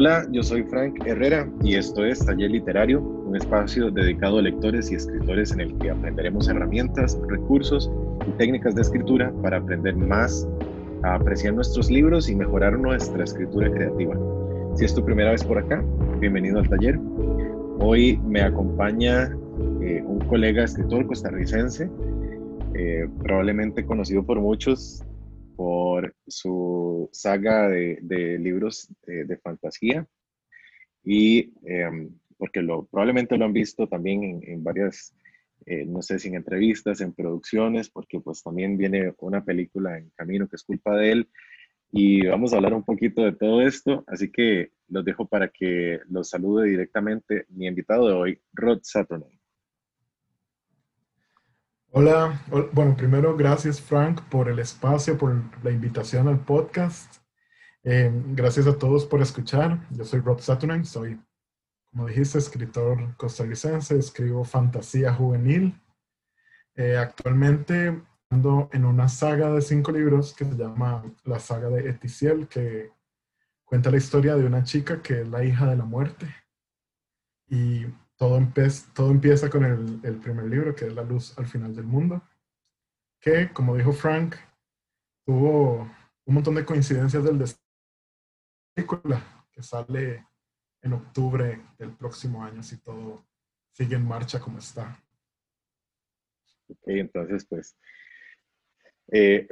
Hola, yo soy Frank Herrera y esto es Taller Literario, un espacio dedicado a lectores y escritores en el que aprenderemos herramientas, recursos y técnicas de escritura para aprender más a apreciar nuestros libros y mejorar nuestra escritura creativa. Si es tu primera vez por acá, bienvenido al taller. Hoy me acompaña eh, un colega escritor costarricense, eh, probablemente conocido por muchos su saga de, libros de, fantasía y em, porque lo, probablemente lo han visto también en, varias, eh, no sé si en entrevistas, en producciones, porque pues también viene una película en camino que es culpa de él y vamos a hablar un poquito de todo esto, así que los dejo para que los salude directamente mi invitado de hoy, Rod Saturday. Hola, bueno, primero gracias Frank por el espacio, por la invitación al podcast. Eh, gracias a todos por escuchar. Yo soy Rod Saturnine, soy, como dijiste, escritor costarricense, escribo fantasía juvenil. Eh, actualmente ando en una saga de cinco libros que se llama la saga de Eticiel, que cuenta la historia de una chica que es la hija de la muerte. Y todo, todo empieza con el, el, primer libro, que es La luz al final del mundo, que, como dijo Frank, tuvo un montón de coincidencias del película que sale en octubre del próximo año, si todo sigue en marcha como está. Ok, entonces, pues, eh,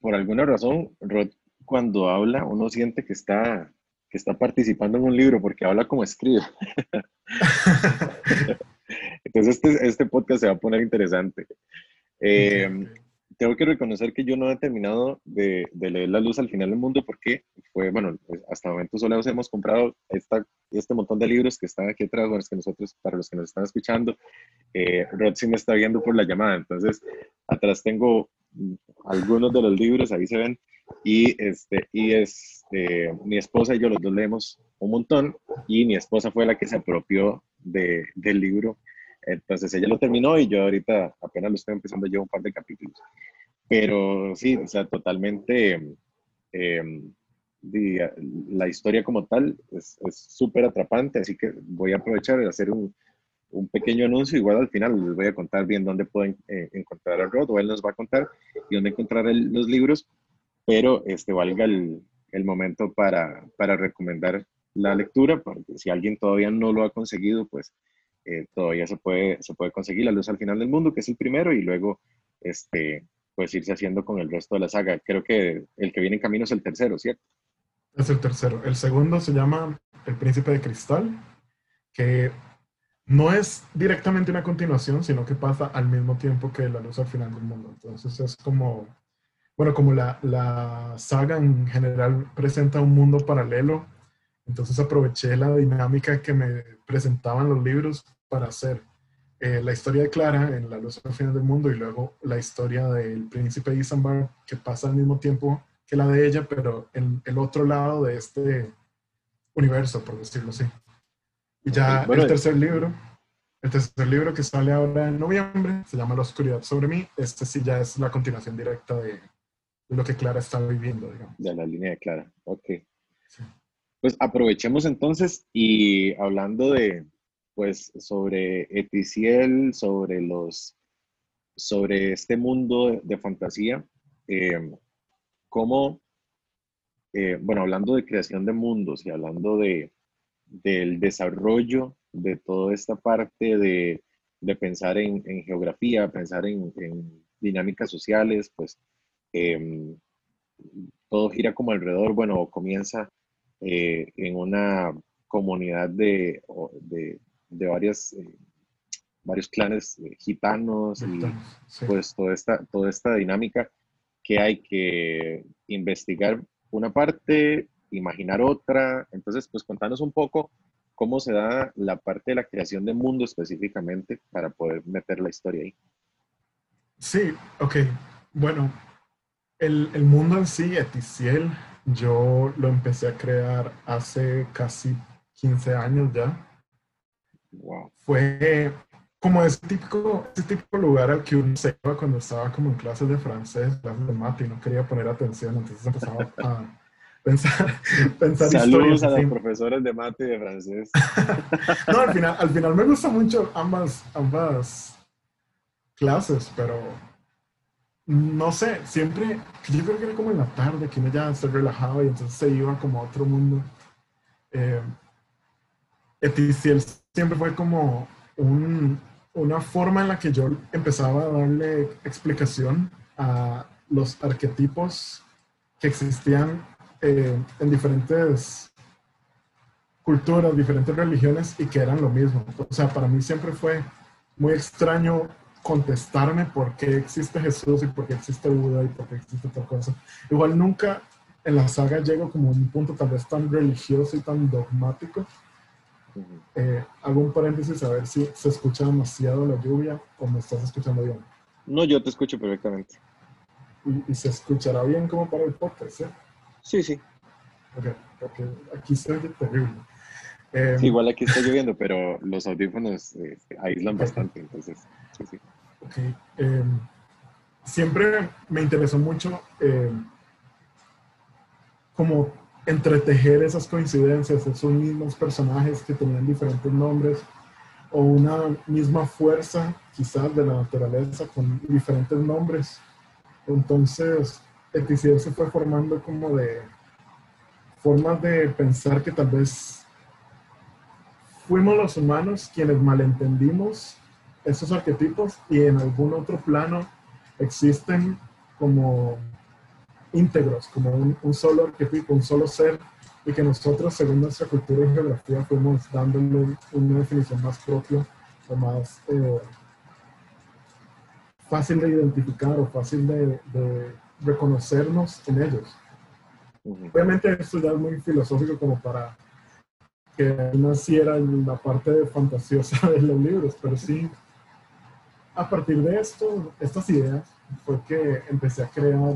por alguna razón, Rod, cuando habla, uno siente que está que está participando en un libro porque habla como escribe. Entonces este, este podcast se va a poner interesante. Eh, tengo que reconocer que yo no he terminado de, de, leer La Luz al final del mundo porque fue, bueno, pues, hasta el momento solo hemos comprado esta, este montón de libros que están aquí atrás, bueno, es que nosotros, para los que nos están escuchando, eh, Rod sí me está viendo por la llamada, entonces atrás tengo algunos de los libros, ahí se ven, y, este, y este, mi esposa y yo los dos leemos un montón y mi esposa fue la que se apropió de, del libro. Entonces ella lo terminó y yo ahorita apenas lo estoy empezando yo un par de capítulos. Pero sí, o sea, totalmente em, la historia como tal es súper atrapante, así que voy a aprovechar de hacer un, un, pequeño anuncio. Igual al final les voy a contar bien dónde pueden eh, encontrar a Rod o él nos va a contar y dónde encontrar los libros pero este, valga el, el momento para, para, recomendar la lectura, porque si alguien todavía no lo ha conseguido, pues eh, todavía se puede, se puede conseguir La Luz al Final del Mundo, que es el primero, y luego este, pues irse haciendo con el resto de la saga. Creo que el que viene en camino es el tercero, ¿cierto? Es el tercero. El segundo se llama El Príncipe de Cristal, que no es directamente una continuación, sino que pasa al mismo tiempo que La Luz al Final del Mundo. Entonces es como bueno, como la, la, saga en general presenta un mundo paralelo, entonces aproveché la dinámica que me presentaban los libros para hacer eh, la historia de Clara en La luz al final del mundo y luego la historia del príncipe Isambard que pasa al mismo tiempo que la de ella, pero en el otro lado de este universo, por decirlo así. Y ya el tercer libro, el tercer libro que sale ahora en noviembre, se llama La oscuridad sobre mí. Este sí ya es la continuación directa de, lo que Clara está viviendo, digamos. De la línea de Clara, ok. Pues aprovechemos entonces y hablando de, pues, sobre Eticiel, sobre los, sobre este mundo de, fantasía, eh, cómo, eh, bueno, hablando de creación de mundos y hablando de, del desarrollo de toda esta parte de, de pensar en, en, geografía, pensar en, en dinámicas sociales, pues Em, todo gira como alrededor, bueno, comienza eh, en una comunidad de, de, de varias, eh, varios clanes eh, gitanos y pues toda esta, toda esta dinámica que hay que investigar una parte, imaginar otra. Entonces, pues contanos un poco cómo se da la parte de la creación de mundo específicamente para poder meter la historia ahí. Sí, ok. Bueno, el, el, mundo en sí, Eticiel, yo lo empecé a crear hace casi 15 años ya. Wow. Fue como ese típico, ese típico lugar al que uno se iba cuando estaba como en clases de francés, clases de mate y no quería poner atención, entonces empezaba a pensar, pensar Saludos a los profesores de mate y de francés. no, al final, al final me gustan mucho ambas, ambas clases, pero no sé, siempre, yo creo que era como en la tarde, que uno ya se relajaba y entonces se iba como a otro mundo. Eh, Eticiel siempre fue como una forma en la que yo empezaba a darle explicación a los arquetipos que existían eh, en diferentes culturas, diferentes religiones y que eran lo mismo. O sea, para mí siempre fue muy extraño contestarme por qué existe Jesús y por qué existe Buda y por qué existe tal cosa. Igual nunca en la saga llego como a un punto tal vez tan religioso y tan dogmático. Eh, hago un paréntesis a ver si se escucha demasiado la lluvia o me estás escuchando bien. No, yo te escucho perfectamente. Y, se escuchará bien como para el podcast, ¿eh? Sí, sí. Ok, porque aquí se oye terrible. Eh, igual aquí está lloviendo, pero los audífonos eh, aíslan bastante, entonces, sí. Em, siempre me interesó mucho em, como entretejer esas coincidencias, esos mismos personajes que tenían diferentes nombres o una misma fuerza quizás de la naturaleza con diferentes nombres. Entonces, Eticiel se fue formando como de formas de pensar que tal vez fuimos los humanos quienes malentendimos esos arquetipos y en algún otro plano existen como íntegros, como un, solo arquetipo, un solo ser, y que nosotros, según nuestra cultura y geografía, fuimos dándole una definición más propia o más eh, fácil de identificar o fácil de, reconocernos en ellos. Obviamente esto ya es muy filosófico como para que naciera en la parte fantasiosa de los libros, pero sí, a partir de esto, estas ideas, fue que empecé a crear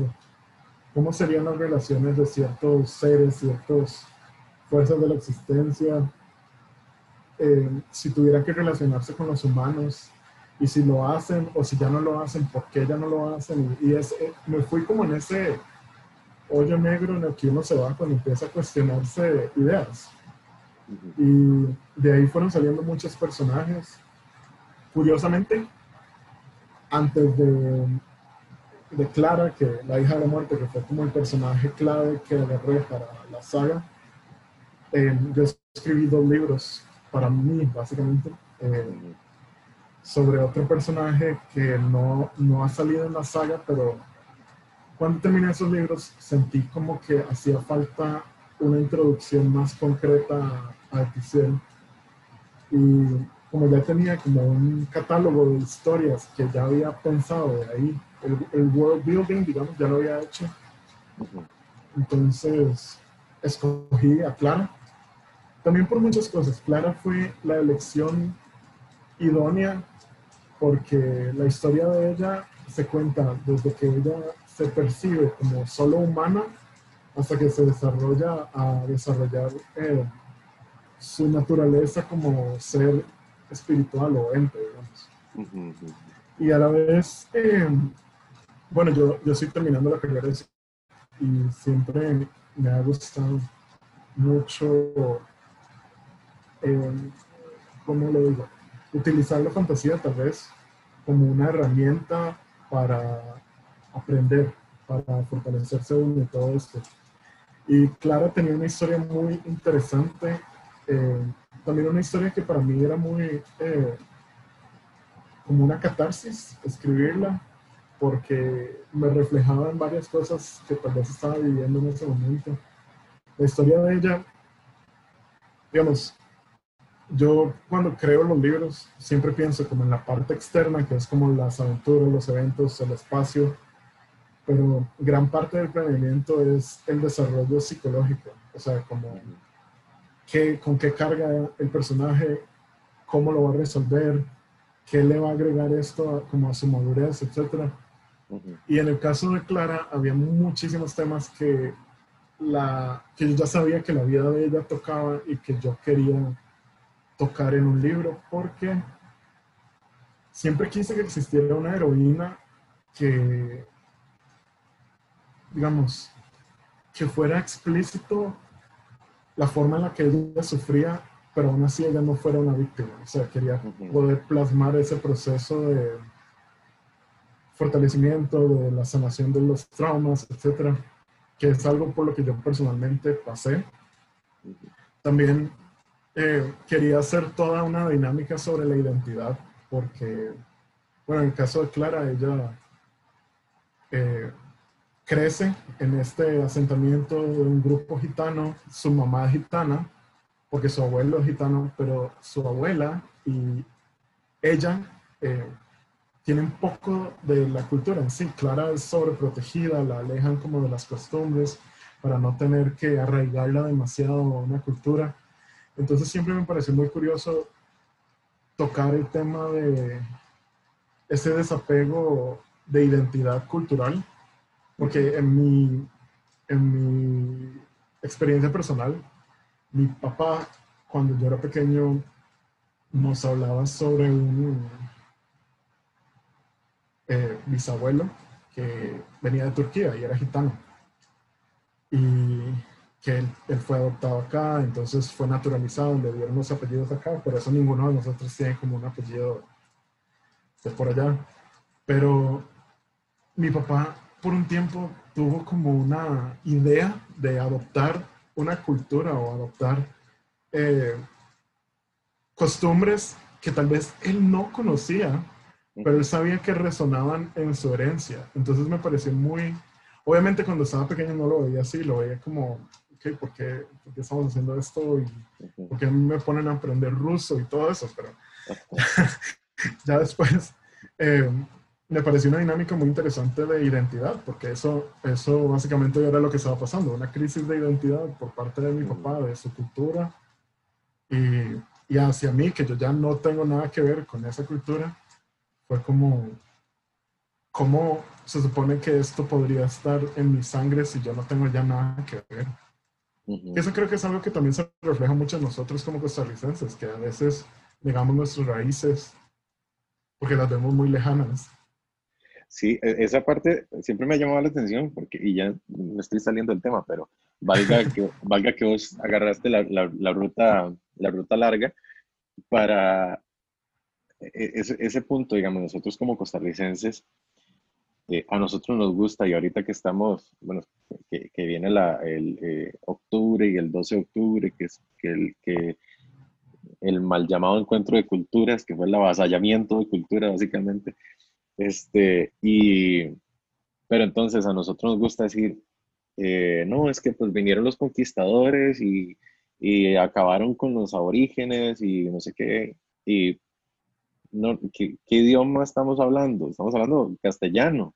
cómo serían las relaciones de ciertos seres, ciertas fuerzas de la existencia, eh, si tuvieran que relacionarse con los humanos, y si lo hacen o si ya no lo hacen, por qué ya no lo hacen. Y, es, eh, me fui como en ese hoyo negro en el que uno se va cuando empieza a cuestionarse ideas. Y de ahí fueron saliendo muchos personajes. Curiosamente, antes de, de Clara, que la hija de la muerte, que fue como el personaje clave que agarré para la saga, eh, yo escribí dos libros para mí, básicamente. Eh, sobre otro personaje que no, no ha salido en la saga, pero cuando terminé esos libros sentí como que hacía falta una introducción más concreta a. Y como ya tenía como un catálogo de historias que ya había pensado de ahí, el, world building, digamos, ya lo había hecho. Entonces escogí a Clara. También por muchas cosas. Clara fue la elección idónea porque la historia de ella se cuenta desde que ella se percibe como solo humana hasta que se desarrolla a desarrollar eh, su naturaleza como ser espiritual o ente, digamos. Y a la vez, eh, bueno, yo, yo estoy terminando la carrera y siempre me ha gustado mucho, eh, ¿cómo lo digo? utilizar la fantasía tal vez como una herramienta para aprender, para fortalecerse uno y todo esto. Y Clara tenía una historia muy interesante, eh, también una historia que para mí era muy eh, como una catarsis escribirla, porque me reflejaba en varias cosas que tal vez estaba viviendo en ese momento. La historia de ella, digamos, yo cuando creo los libros siempre pienso como en la parte externa, que es como las aventuras, los eventos, el espacio, pero gran parte del planeamiento es el desarrollo psicológico, o sea, como qué, con qué carga el personaje, cómo lo va a resolver, qué le va a agregar esto como a su madurez, etc. Y en el caso de Clara había muchísimos temas que, la, que yo ya sabía que la vida de ella tocaba y que yo quería tocar en un libro porque siempre quise que existiera una heroína que, digamos, que fuera explícito la forma en la que ella sufría, pero aún así ella no fuera una víctima. O sea, quería poder plasmar ese proceso de fortalecimiento, de la sanación de los traumas, etcétera, que es algo por lo que yo personalmente pasé. También eh, quería hacer toda una dinámica sobre la identidad, porque, bueno, en el caso de Clara, ella eh, crece en este asentamiento de un grupo gitano, su mamá es gitana, porque su abuelo es gitano, pero su abuela y ella eh, tienen poco de la cultura en sí. Clara es sobreprotegida, la alejan como de las costumbres para no tener que arraigarla demasiado a una cultura. Entonces siempre me pareció muy curioso tocar el tema de ese desapego de identidad cultural porque en mi, en mi experiencia personal, mi papá, cuando yo era pequeño, nos hablaba sobre un eh, bisabuelo que venía de Turquía y era gitano. Y que él, fue adoptado acá, entonces fue naturalizado, le dieron los apellidos acá, por eso ninguno de nosotros tiene como un apellido de por allá. Pero mi papá por un tiempo tuvo como una idea de adoptar una cultura o adoptar eh, costumbres que tal vez él no conocía, pero él sabía que resonaban en su herencia. Entonces me pareció muy, obviamente cuando estaba pequeño no lo veía así, lo veía como, ok, ¿por qué, ¿por qué estamos haciendo esto? ¿Y por qué me ponen a aprender ruso y todo eso? Pero ya después eh, me pareció una dinámica muy interesante de identidad, porque eso, eso básicamente era lo que estaba pasando, una crisis de identidad por parte de mi papá, de su cultura, y, y hacia mí, que yo ya no tengo nada que ver con esa cultura, fue como, ¿cómo se supone que esto podría estar en mi sangre si yo no tengo ya nada que ver? Eso creo que es algo que también se refleja mucho en nosotros como costarricenses, que a veces negamos nuestras raíces porque las vemos muy lejanas. Sí, e, esa parte siempre me ha llamado la atención, porque, y ya me estoy saliendo del tema, pero valga que, valga que vos agarraste la, la, ruta, la ruta larga para e, e, ese, ese, punto, digamos, nosotros como costarricenses, eh, a nosotros nos gusta y ahorita que estamos, bueno, que, que viene la, el eh, octubre y el 12 de octubre, que es que el, que el mal llamado encuentro de culturas, que fue el avasallamiento de cultura básicamente, este, y, pero entonces a nosotros nos gusta decir, eh, no, es que pues vinieron los conquistadores y, y, acabaron con los aborígenes y no sé qué. Y no, ¿qué, ¿qué, idioma estamos hablando? Estamos hablando castellano.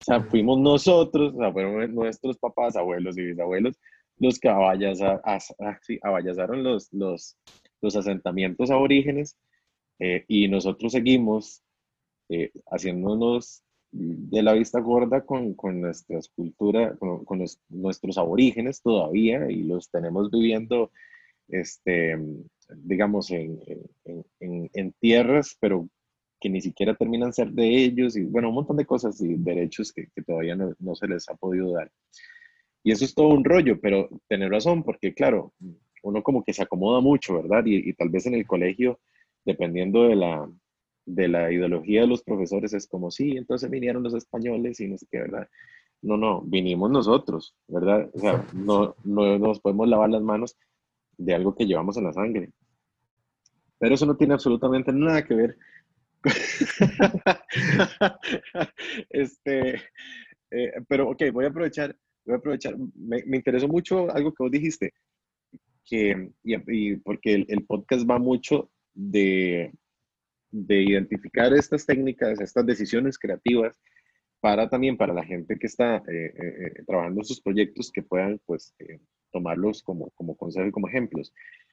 O sea, fuimos nosotros, o sea, fueron nuestros papás, abuelos y bisabuelos los que avallazaron los, los, los asentamientos aborígenes eh, y nosotros seguimos eh, haciéndonos de la vista gorda con, con nuestras culturas, con, nuestros aborígenes todavía y los tenemos viviendo, este, digamos, en, en, tierras, pero que ni siquiera terminan ser de ellos y bueno, un montón de cosas y derechos que, todavía no, se les ha podido dar. Y eso es todo un rollo, pero tener razón, porque claro, uno como que se acomoda mucho, ¿verdad? Y tal vez en el colegio, dependiendo de la, de la ideología de los profesores es como, sí, entonces vinieron los españoles y no sé qué, ¿verdad? No, no, vinimos nosotros, ¿verdad? O sea, no, no nos podemos lavar las manos de algo que llevamos en la sangre. Pero eso no tiene absolutamente nada que ver. este, eh, pero ok, voy a aprovechar, voy a aprovechar. Me, me, interesó mucho algo que vos dijiste, que, y, porque el, el podcast va mucho de, de identificar estas técnicas, estas decisiones creativas para también para la gente que está eh, eh, eh, trabajando en sus proyectos que puedan pues tomarlos como, como consejo y como ejemplos.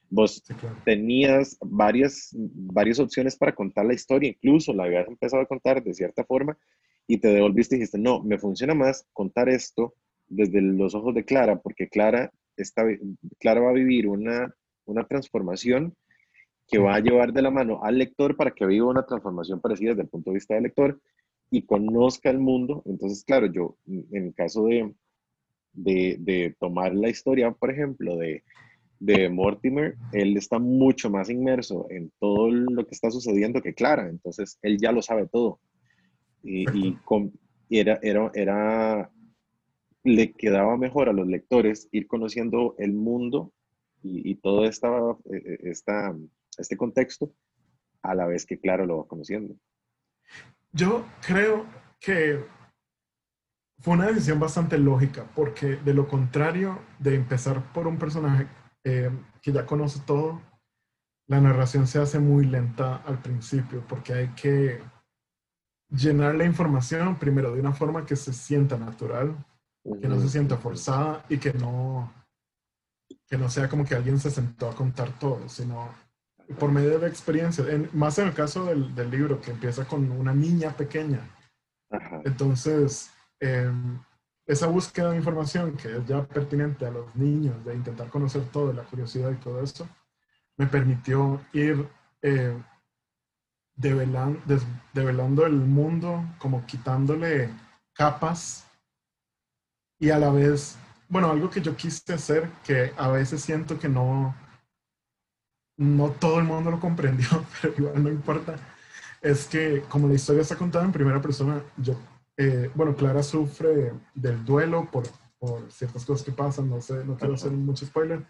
Vos tenías varias, varias opciones para contar la historia, incluso la habías empezado a contar de cierta forma y te devolviste y dijiste, no, me funciona más contar esto desde los ojos de Clara, porque Clara, está, Clara va a vivir una, una transformación que va a llevar de la mano al lector para que viva una transformación parecida desde el punto de vista del lector y conozca el mundo. Entonces, claro, yo, en el caso de, de, de tomar la historia, por ejemplo, de, de Mortimer, él está mucho más inmerso en todo lo que está sucediendo que Clara, entonces él ya lo sabe todo. Y, y, era, era, era, le quedaba mejor a los lectores ir conociendo el mundo y, y todo esta, e, e, esta, este contexto a la vez que Clara lo va conociendo. Yo creo que fue una decisión bastante lógica, porque de lo contrario de empezar por un personaje eh, que ya conoce todo, la narración se hace muy lenta al principio porque hay que llenar la información primero de una forma que se sienta natural, que no se sienta forzada y que no, que no sea como que alguien se sentó a contar todo, sino por medio de la experiencia. más en el caso del, del, libro, que empieza con una niña pequeña. Entonces, eh, esa búsqueda de información que es ya pertinente a los niños, de intentar conocer todo, la curiosidad y todo eso, me permitió ir eh, develando, develando el mundo, como quitándole capas y a la vez, bueno, algo que yo quise hacer, que a veces siento que no, no todo el mundo lo comprendió, pero igual no importa, es que como la historia está contada en primera persona, yo eh, bueno, Clara sufre del duelo por, por, ciertas cosas que pasan, no sé, no quiero hacer mucho spoiler.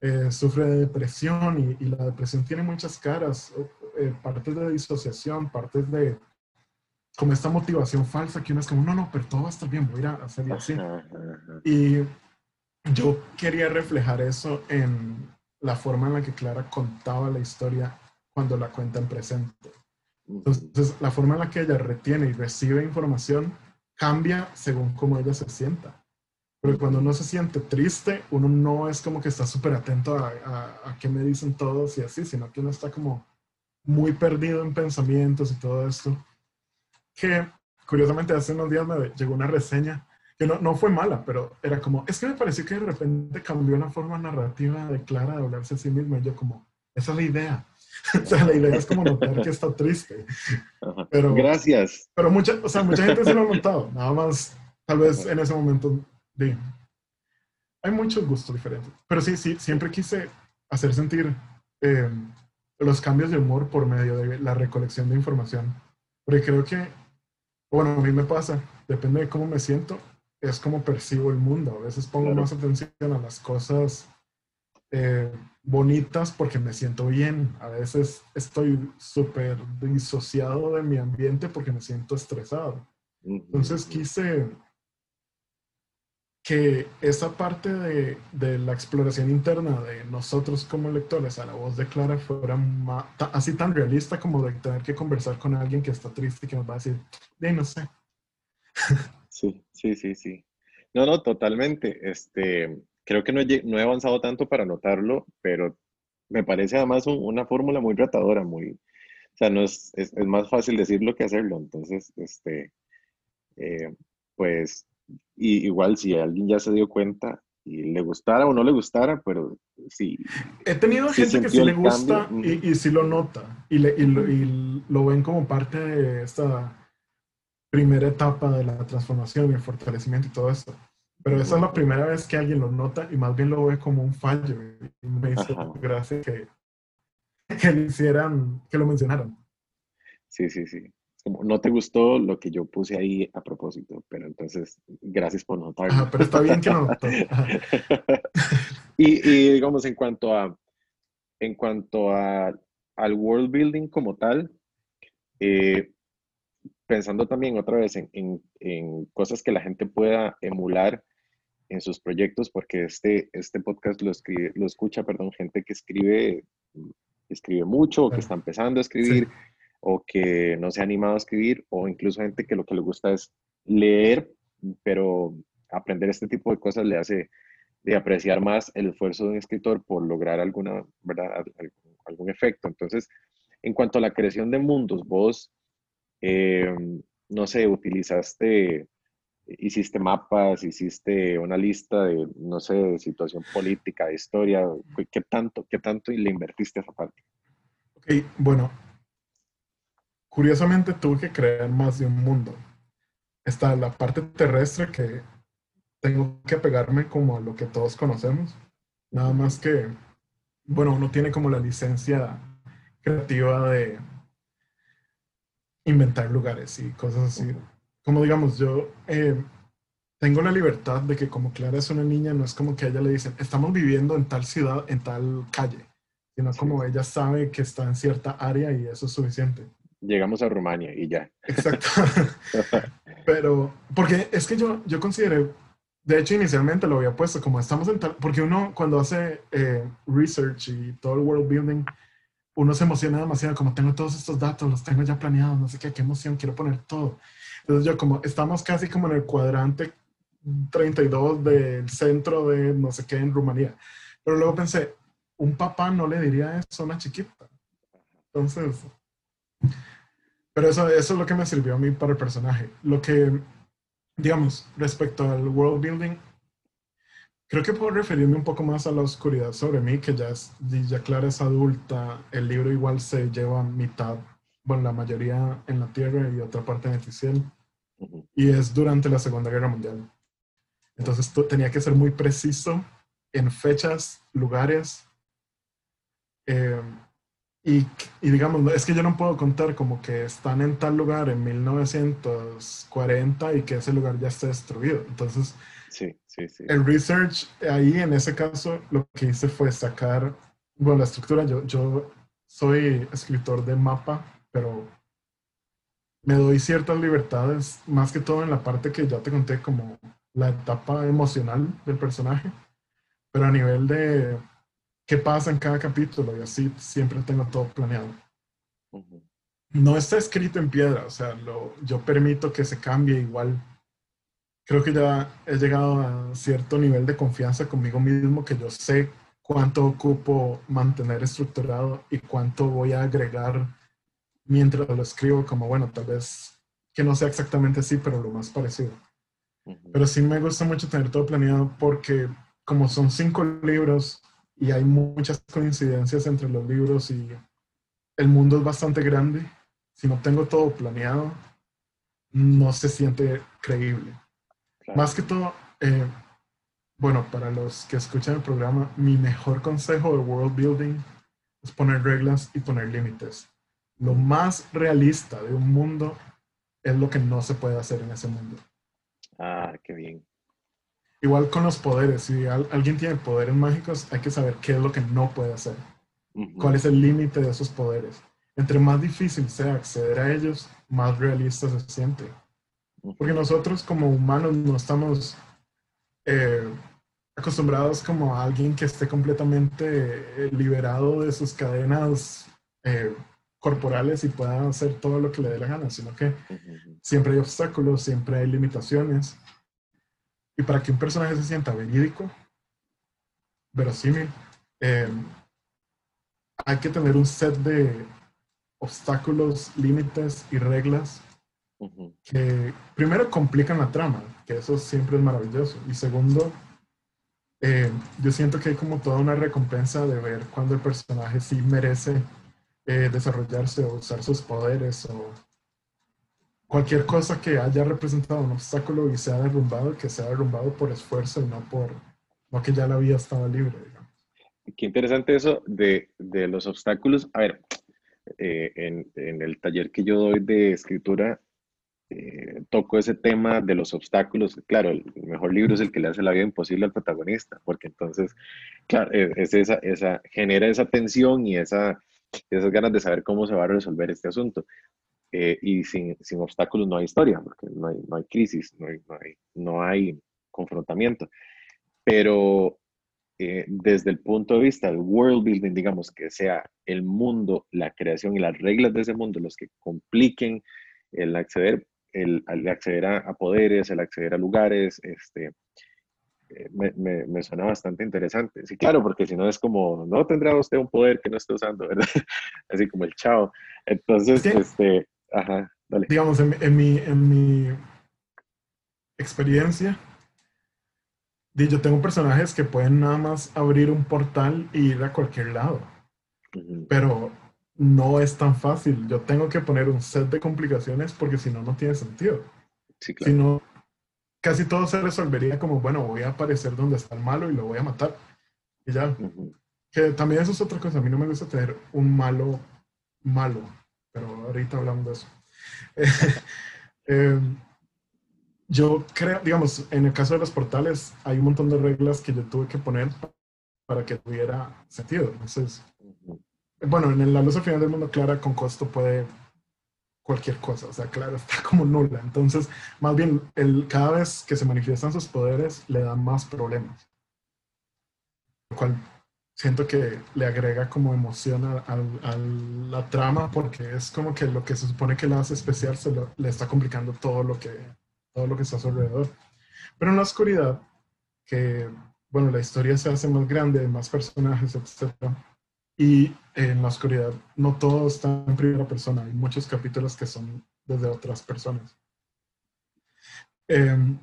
Eh, sufre de depresión y, la depresión tiene muchas caras, eh, partes de disociación, partes de como esta motivación falsa que uno es como, no, no, pero todo va a estar bien, voy a ir a hacerlo así. Y yo quería reflejar eso en la forma en la que Clara contaba la historia cuando la cuenta en presente. Entonces, la forma en la que ella retiene y recibe información cambia según cómo ella se sienta. Porque cuando uno se siente triste, uno no es como que está súper atento a, a, qué me dicen todos y así, sino que uno está como muy perdido en pensamientos y todo esto. Que curiosamente hace unos días me llegó una reseña que no, no fue mala, pero era como, es que me pareció que de repente cambió la forma narrativa de Clara de hablarse a sí misma y yo como, esa es la idea. o sea, la idea es como notar que está triste. Pero, Gracias. Pero mucha, o sea, mucha gente se lo ha notado. Nada más, tal vez en ese momento, de, hay muchos gustos diferentes. Pero sí, sí, siempre quise hacer sentir eh, los cambios de humor por medio de la recolección de información. Porque creo que, bueno, a mí me pasa, depende de cómo me siento, es como percibo el mundo. A veces pongo más atención a las cosas eh, bonitas porque me siento bien. A veces estoy súper disociado de mi ambiente porque me siento estresado. Entonces quise que esa parte de, de, la exploración interna de nosotros como lectores a la voz de Clara fuera así tan realista como de tener que conversar con alguien que está triste y que nos va a decir, de no sé. Sí, sí, sí, sí. No, no, totalmente. Este, creo que no he, no he avanzado tanto para notarlo, pero me parece además una fórmula muy retadora, muy, o sea, no es, es, es, más fácil decirlo que hacerlo. Entonces, este, eh, pues, y, igual si alguien ya se dio cuenta y le gustara o no le gustara, pero sí. He tenido gente que sí le gusta y, y, sí lo nota y, le, y, lo, y lo ven como parte de esta primera etapa de la transformación y el fortalecimiento y todo esto. Pero esa es la primera vez que alguien lo nota y más bien lo ve como un fallo. Y me hizo gracia que, que lo hicieran, que lo mencionaran. Sí, sí, sí. Como no te gustó lo que yo puse ahí a propósito, pero entonces, gracias por notarlo. Ajá, pero está bien que lo notó. y, y, digamos, en cuanto a, en cuanto a, al world building como tal, eh, pensando también otra vez en, en, en, cosas que la gente pueda emular en sus proyectos, porque este, este podcast lo, escribe, lo escucha, perdón, gente que escribe, escribe mucho, o que está empezando a escribir, sí. o que no se ha animado a escribir, o incluso gente que lo que le gusta es leer, pero aprender este tipo de cosas le hace de apreciar más el esfuerzo de un escritor por lograr alguna, ¿verdad? algún efecto. Entonces, en cuanto a la creación de mundos, vos, eh, no sé, utilizaste hiciste mapas, hiciste una lista de, no sé, de situación política, de historia, ¿qué tanto, qué tanto le invertiste a esa parte? Ok, bueno, curiosamente tuve que crear más de un mundo. Está la parte terrestre que tengo que pegarme como a lo que todos conocemos. Nada más que, bueno, uno tiene como la licencia creativa de inventar lugares y cosas así. Como digamos, yo eh, tengo la libertad de que como Clara es una niña, no es como que a ella le dicen, estamos viviendo en tal ciudad, en tal calle, sino como ella sabe que está en cierta área y eso es suficiente. Llegamos a Rumania y ya. Exacto. Pero, porque es que yo, yo consideré, de hecho inicialmente lo había puesto como estamos en tal, porque uno cuando hace eh, research y todo el world building, uno se emociona demasiado, como tengo todos estos datos, los tengo ya planeados, no sé qué, qué emoción, quiero poner todo. Entonces yo como, estamos casi como en el cuadrante 32 del centro de no sé qué en Rumanía. Pero luego pensé, un papá no le diría eso a una chiquita. Entonces, pero eso, eso es lo que me sirvió a mí para el personaje. Lo que, digamos, respecto al world building, creo que puedo referirme un poco más a la oscuridad sobre mí, que ya, es, ya Clara es adulta, el libro igual se lleva mitad, bueno, la mayoría en la Tierra y otra parte en el cielo, y es durante la Segunda Guerra Mundial. Entonces tenía que ser muy preciso en fechas, lugares, eh, y, digamos, es que yo no puedo contar como que están en tal lugar en 1940 y que ese lugar ya esté destruido. Entonces, sí, sí, sí. el research ahí, en ese caso, lo que hice fue sacar, bueno, la estructura, yo, yo soy escritor de mapa, pero me doy ciertas libertades, más que todo en la parte que ya te conté, como la etapa emocional del personaje, pero a nivel de qué pasa en cada capítulo y así siempre tengo todo planeado. No está escrito en piedra, o sea, lo, yo permito que se cambie igual. Creo que ya he llegado a cierto nivel de confianza conmigo mismo que yo sé cuánto ocupo mantener estructurado y cuánto voy a agregar mientras lo escribo, como bueno, tal vez que no sea exactamente así, pero lo más parecido. Pero sí me gusta mucho tener todo planeado porque como son cinco libros, y hay muchas coincidencias entre los libros y el mundo es bastante grande. Si no tengo todo planeado, no se siente creíble. Más que todo, eh, bueno, para los que escuchan el programa, mi mejor consejo de world building es poner reglas y poner límites. Lo más realista de un mundo es lo que no se puede hacer en ese mundo. Ah, qué bien. Igual con los poderes, si alguien tiene poderes mágicos, hay que saber qué es lo que no puede hacer. ¿Cuál es el límite de esos poderes? Entre más difícil sea acceder a ellos, más realista se siente. Porque nosotros como humanos no estamos eh, acostumbrados como a alguien que esté completamente eh, liberado de sus cadenas eh, corporales y pueda hacer todo lo que le dé la gana, sino que siempre hay obstáculos, siempre hay limitaciones. Y para que un personaje se sienta verídico, verosímil, eh, hay que tener un set de obstáculos, límites y reglas que primero complican la trama, que eso siempre es maravilloso. Y segundo, eh, yo siento que hay como toda una recompensa de ver cuando el personaje sí merece eh, desarrollarse o usar sus poderes o cualquier cosa que haya representado un obstáculo y sea derrumbado, que sea derrumbado por esfuerzo y no por no que ya la vida estaba libre, digamos. Qué interesante eso de, de los obstáculos. A ver, eh, en, en, el taller que yo doy de escritura, eh, toco ese tema de los obstáculos. Claro, el mejor libro es el que le hace la vida imposible al protagonista, porque entonces, claro, eh, es esa, esa, genera esa tensión y esa, esas ganas de saber cómo se va a resolver este asunto. Eh, y sin, sin, obstáculos no hay historia, porque no hay, no hay crisis, no hay, no hay, no hay confrontamiento. Pero eh, desde el punto de vista del world building, digamos que sea el mundo, la creación y las reglas de ese mundo los que compliquen el acceder, el, acceder a, poderes, el acceder a lugares, este, eh, me, me, me, suena bastante interesante. Sí, claro, porque si no es como, no tendrá usted un poder que no esté usando, ¿verdad? Así como el chao. Entonces, este, Ajá, dale. Digamos, en, mi, en mi experiencia, yo tengo personajes que pueden nada más abrir un portal e ir a cualquier lado. Pero no es tan fácil. Yo tengo que poner un set de complicaciones porque si no, no tiene sentido. Sí, claro. casi todo se resolvería como, bueno, voy a aparecer donde está el malo y lo voy a matar. Y ya. Que también eso es otra cosa. A mí no me gusta tener un malo malo, pero ahorita hablamos de eso. Em, yo creo, digamos, en el caso de los portales, hay un montón de reglas que yo tuve que poner para que tuviera sentido. Entonces, bueno, en la luz al final del mundo, Clara con costo puede cualquier cosa, o sea, Clara está como nula. Entonces, más bien, el, cada vez que se manifiestan sus poderes, le dan más problemas. Lo cual siento que le agrega como emoción a, la trama porque es como que lo que se supone que la hace especial se le está complicando todo lo que todo lo que está a su alrededor. Pero en la oscuridad, que bueno, la historia se hace más grande, más personajes, etc. Y en la oscuridad no todo está en primera persona, hay muchos capítulos que son desde otras personas. Em,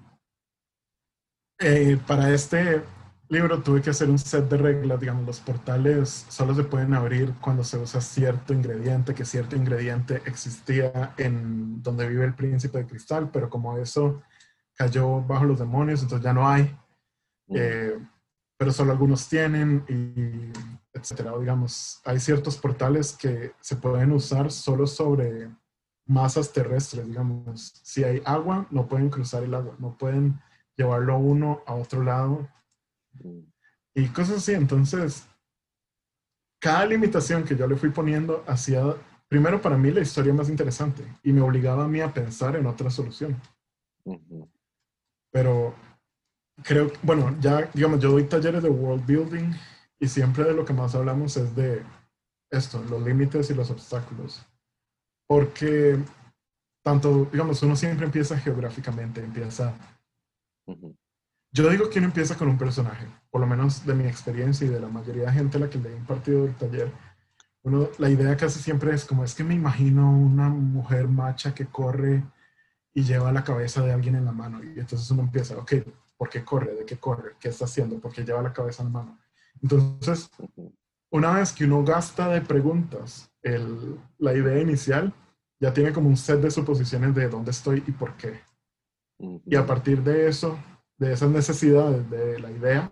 eh, para este libro tuve que hacer un set de reglas, digamos, los portales solo se pueden abrir cuando se usa cierto ingrediente, que cierto ingrediente existía en donde vive el príncipe de cristal, pero como eso cayó bajo los demonios, entonces ya no hay. Mm. Eh, pero solo algunos tienen y etcétera. digamos, hay ciertos portales que se pueden usar solo sobre masas terrestres, digamos. Si hay agua, no pueden cruzar el agua, no pueden llevarlo uno a otro lado y cosas así. Entonces, cada limitación que yo le fui poniendo hacía, primero para mí, la historia más interesante y me obligaba a mí a pensar en otra solución. Pero creo, bueno, ya, digamos, yo doy talleres de world building y siempre de lo que más hablamos es de esto, los límites y los obstáculos. Porque tanto, digamos, uno siempre empieza geográficamente, empieza yo digo que uno empieza con un personaje, por lo menos de mi experiencia y de la mayoría de gente a la que le he impartido el taller. Uno, la idea casi siempre es como, es que me imagino una mujer macha que corre y lleva la cabeza de alguien en la mano. Y entonces uno empieza, ok, ¿por qué corre? ¿De qué corre? ¿Qué está haciendo? ¿Por qué lleva la cabeza en la mano? Entonces, una vez que uno gasta de preguntas el, la idea inicial, ya tiene como un set de suposiciones de dónde estoy y por qué. Y a partir de eso, de esas necesidades de la idea,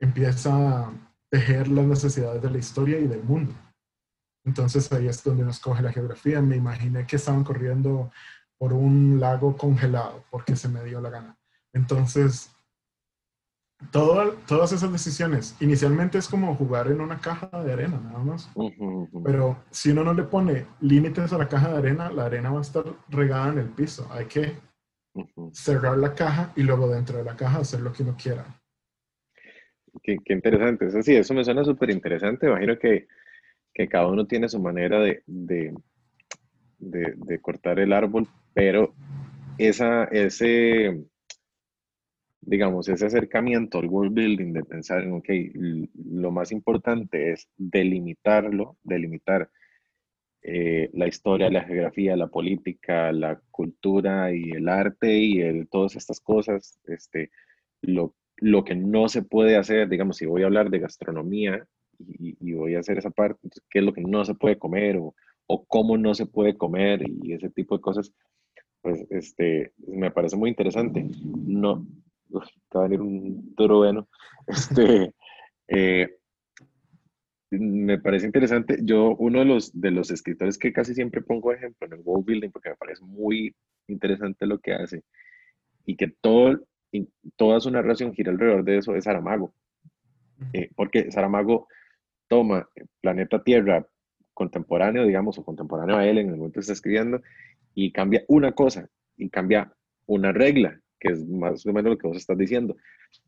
empieza a tejer las necesidades de la historia y del mundo. Entonces ahí es donde nos coge la geografía. Me imaginé que estaban corriendo por un lago congelado porque se me dio la gana. Entonces, todas esas decisiones, inicialmente es como jugar en una caja de arena, nada más. Pero si uno no le pone límites a la caja de arena, la arena va a estar regada en el piso. Hay que cerrar la caja y luego dentro de la caja hacer lo que uno quiera. Qué, interesante. Eso sí, eso me suena súper interesante. Imagino que, cada uno tiene su manera de, de, cortar el árbol, pero esa, ese, digamos, ese acercamiento al world building, de pensar en, ok, lo más importante es delimitarlo, delimitar eh, la historia, la geografía, la política, la cultura y el arte y el, todas estas cosas, este, lo, lo, que no se puede hacer, digamos, si voy a hablar de gastronomía y, voy a hacer esa parte, qué es lo que no se puede comer o, o, cómo no se puede comer y ese tipo de cosas, pues este, me parece muy interesante. No, uf, va a venir un bueno este, eh, me parece interesante. Yo, uno de los, de los escritores que casi siempre pongo ejemplo en el world building, porque me parece muy interesante lo que hace, y que todo, toda su narración gira alrededor de eso, es Saramago. Eh, porque Saramago toma planeta Tierra contemporáneo, digamos, o contemporáneo a él en el momento que está escribiendo, y cambia una cosa, y cambia una regla, que es más o menos lo que vos estás diciendo.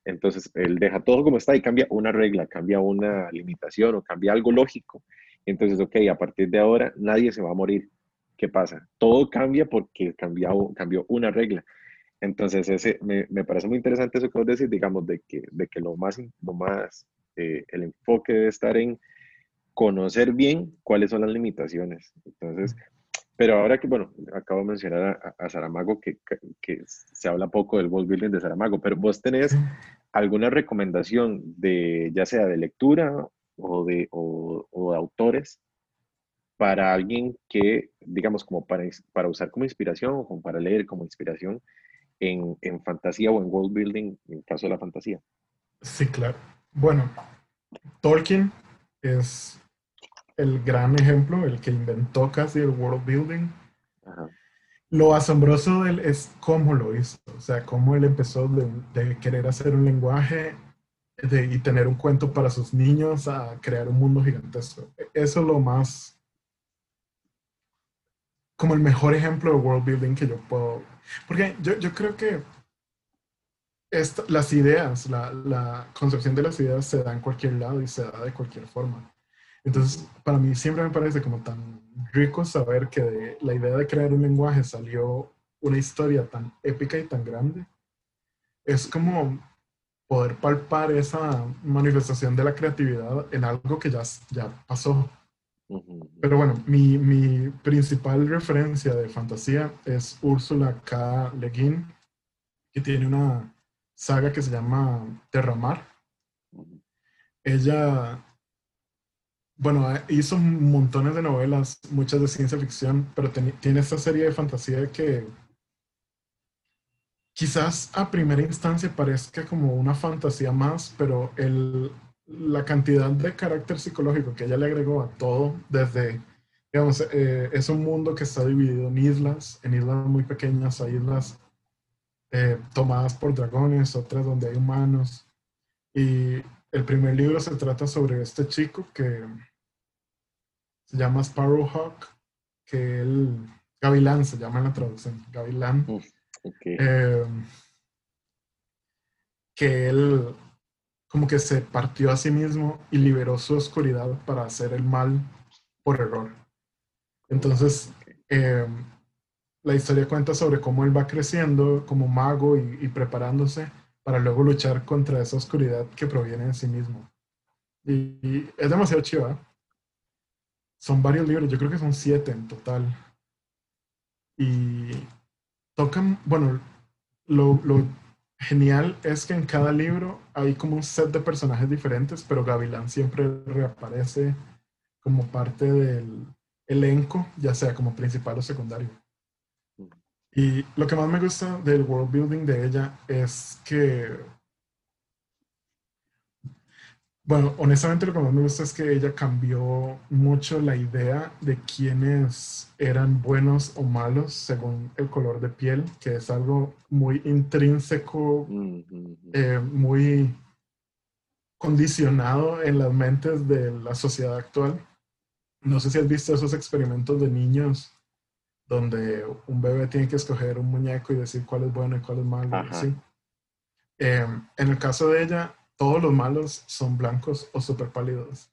Entonces, él deja todo como está y cambia una regla, cambia una limitación o cambia algo lógico. Entonces, ok, a partir de ahora nadie se va a morir. ¿Qué pasa? Todo cambia porque cambió, una regla. Entonces, ese, me, me, parece muy interesante eso que vos decís, digamos, de que, de que lo más, lo más eh, el enfoque debe estar en conocer bien cuáles son las limitaciones. Entonces, pero ahora que, bueno, acabo de mencionar a, Saramago, que, que, se habla poco del world building de Saramago, pero vos tenés alguna recomendación de, ya sea de lectura o de, o, o de autores, para alguien que, digamos, como para, para usar como inspiración o para leer como inspiración en, en fantasía o en world building en el caso de la fantasía. Sí, claro. Bueno, Tolkien es el gran ejemplo, el que inventó casi el world building. Lo asombroso de él es cómo lo hizo, o sea, cómo él empezó de, querer hacer un lenguaje y tener un cuento para sus niños a crear un mundo gigantesco. Eso es lo más, como el mejor ejemplo de world building que yo puedo, porque yo, yo creo que las ideas, la, la concepción de las ideas se da en cualquier lado y se da de cualquier forma. Entonces, para mí siempre me parece como tan rico saber que de la idea de crear un lenguaje salió una historia tan épica y tan grande. Es como poder palpar esa manifestación de la creatividad en algo que ya, ya pasó. Pero bueno, mi, mi principal referencia de fantasía es Úrsula K. Le Guin, que tiene una saga que se llama Terramar. Ella bueno, eh, hizo montones de novelas, muchas de ciencia ficción, pero tiene esta serie de fantasía que quizás a primera instancia parezca como una fantasía más, pero la cantidad de carácter psicológico que ella le agregó a todo, desde, digamos, eh, es un mundo que está dividido en islas, en islas muy pequeñas, hay islas eh, tomadas por dragones, otras donde hay humanos, y el primer libro se trata sobre este chico que se llama Sparrowhawk, que él, Gavilán se llama en la traducción, Gavilán. Eh, que él como que se partió a sí mismo y liberó su oscuridad para hacer el mal por error. Entonces, eh, la historia cuenta sobre cómo él va creciendo como mago y preparándose para luego luchar contra esa oscuridad que proviene de sí mismo. Y, es demasiado chiva. ¿eh? Son varios libros, yo creo que son siete en total. Y tocan, bueno, lo, lo genial es que en cada libro hay como un set de personajes diferentes, pero Gavilán siempre reaparece como parte del elenco, ya sea como principal o secundario. Y lo que más me gusta del world building de ella es que, bueno, honestamente lo que más me gusta es que ella cambió mucho la idea de quiénes eran buenos o malos según el color de piel, que es algo muy intrínseco, eh, muy condicionado en las mentes de la sociedad actual. No sé si has visto esos experimentos de niños donde un bebé tiene que escoger un muñeco y decir cuál es bueno y cuál es malo. Em, en el caso de ella, todos los malos son blancos o súper pálidos.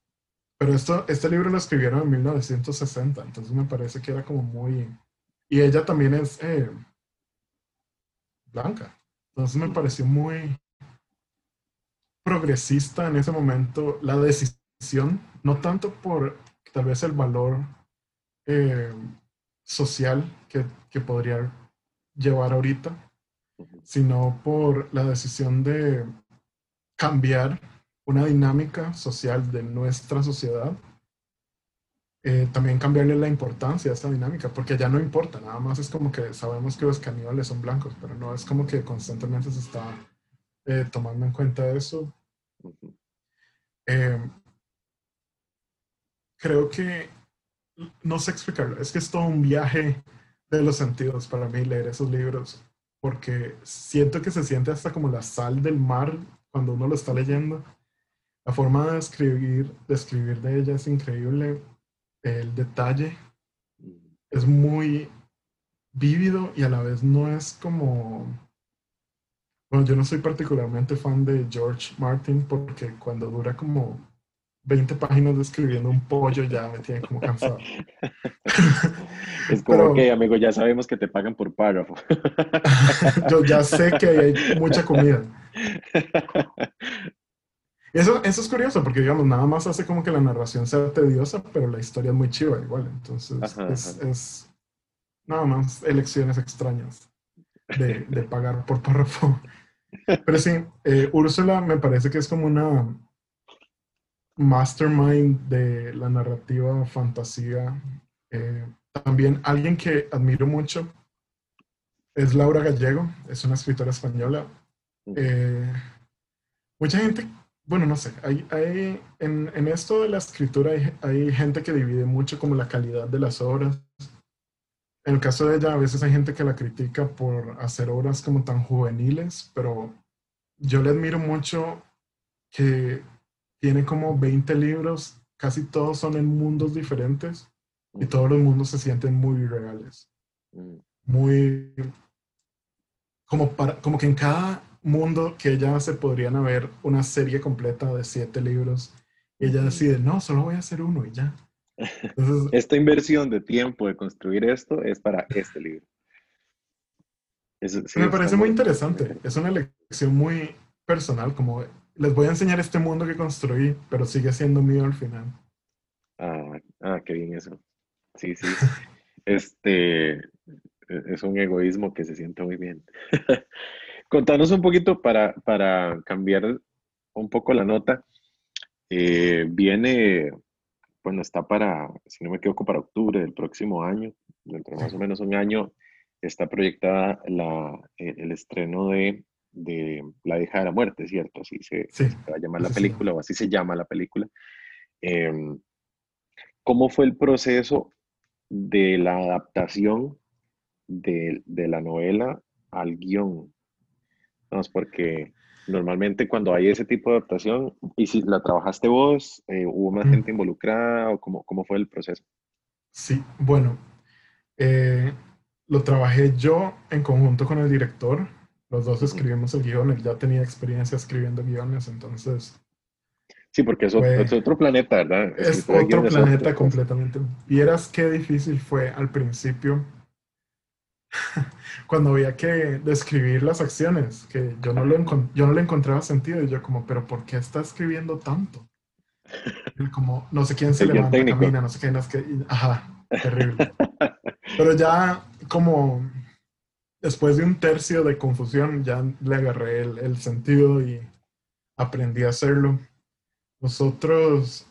Pero esto, este libro lo escribieron en 1960, entonces me parece que era como muy... Y ella también es eh, blanca. Entonces me pareció muy progresista en ese momento la decisión, no tanto por tal vez el valor eh, social que, que podría llevar ahorita, sino por la decisión de cambiar una dinámica social de nuestra sociedad, eh, también cambiarle la importancia a esta dinámica, porque ya no importa, nada más es como que sabemos que los caníbales son blancos, pero no es como que constantemente se está eh, tomando en cuenta eso. Eh, creo que no sé explicarlo, es que es todo un viaje de los sentidos para mí leer esos libros, porque siento que se siente hasta como la sal del mar cuando uno lo está leyendo. La forma de escribir, de de ella es increíble, el detalle es muy vívido y a la vez no es como... Bueno, yo no soy particularmente fan de George Martin porque cuando dura como 20 páginas describiendo un pollo ya me tiene como cansado. es como, que, amigo, ya sabemos que te pagan por párrafo. yo ya sé que hay mucha comida. Eso, eso es curioso porque, digamos, nada más hace como que la narración sea tediosa, pero la historia es muy chiva igual. Entonces, es, nada más elecciones extrañas de, de pagar por párrafo. Pero sí, eh, Úrsula me parece que es como una mastermind de la narrativa fantasía. Eh, también alguien que admiro mucho es Laura Gallego, es una escritora española. Eh, mucha gente, bueno, no sé, hay, hay en, en, esto de la escritura hay, hay, gente que divide mucho como la calidad de las obras. En el caso de ella, a veces hay gente que la critica por hacer obras como tan juveniles, pero yo le admiro mucho que tiene como 20 libros, casi todos son en mundos diferentes y todos los mundos se sienten muy reales. Mm. Muy como, para, como que en cada mundo que ella hace podrían haber una serie completa de siete libros y ella decide, no, solo voy a hacer uno y ya. Esta inversión de tiempo de construir esto es para este libro. me parece muy interesante. Es una lección muy personal, como les voy a enseñar este mundo que construí, pero sigue siendo mío al final. Ah, ah qué bien eso. Sí, sí. este, e-, es un egoísmo que se siente muy bien. Contanos un poquito para, para, cambiar un poco la nota. Eh, viene, bueno, está para, si no me equivoco, para octubre del próximo año, dentro de más o menos un año, está proyectada la, e-, el estreno de, de, La hija de la muerte, ¿cierto? Así se, va a llamar la película, o así se llama la película. Em, ¿Cómo fue el proceso de la adaptación de, la novela al guion. Vamos, porque normalmente cuando hay ese tipo de adaptación, y si la trabajaste vos, eh, ¿hubo más gente involucrada o cómo, cómo, fue el proceso? Sí, bueno, eh, lo trabajé yo en conjunto con el director. Los dos escribimos el guion, él ya tenía experiencia escribiendo guiones, entonces... Sí, porque es, otro planeta, ¿verdad? Es otro planeta completamente. Vieras qué difícil fue al principio cuando había que describir las acciones, que yo no, lo yo no le encontraba sentido, y yo como, pero ¿por qué está escribiendo tanto? como, no sé quién se levanta, camina, no sé qué, no sé qué, ajá, terrible. Pero ya como después de un tercio de confusión, ya le agarré el, el sentido y aprendí a hacerlo. Nosotros...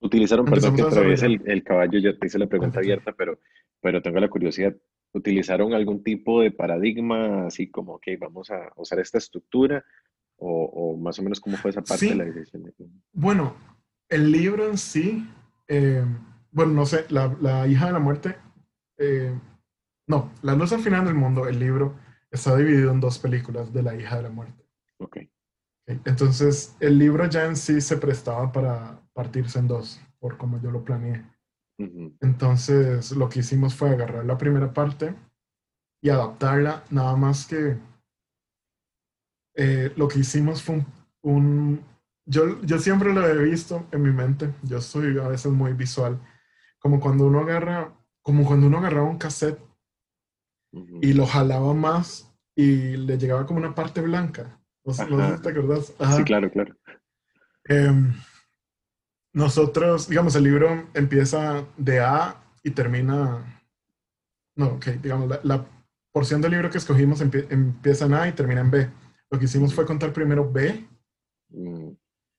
Utilizaron, perdón que otra vez el, el, caballo, ya te hice la pregunta abierta, pero, pero tengo la curiosidad, utilizaron algún tipo de paradigma, así como, que vamos a usar esta estructura, o, más o menos cómo fue esa parte de la decisión. Bueno, el libro en sí, eh, bueno, no sé, la, hija de la muerte, eh, no, La luz al final del mundo, el libro, está dividido en dos películas de la hija de la muerte. Ok. Entonces, el libro ya en sí se prestaba para partirse en dos, por como yo lo planeé. Entonces, lo que hicimos fue agarrar la primera parte y adaptarla, nada más que eh, lo que hicimos fue un, yo, yo, siempre lo he visto en mi mente, yo soy a veces muy visual, como cuando uno agarra, como cuando uno agarraba un cassette y lo jalaba más y le llegaba como una parte blanca. No, sé si te acordás. Sí, claro, claro. Em, nosotros, digamos, el libro empieza de A y termina, no, ok, digamos, la, porción del libro que escogimos empieza en A y termina en B. Lo que hicimos fue contar primero B mm.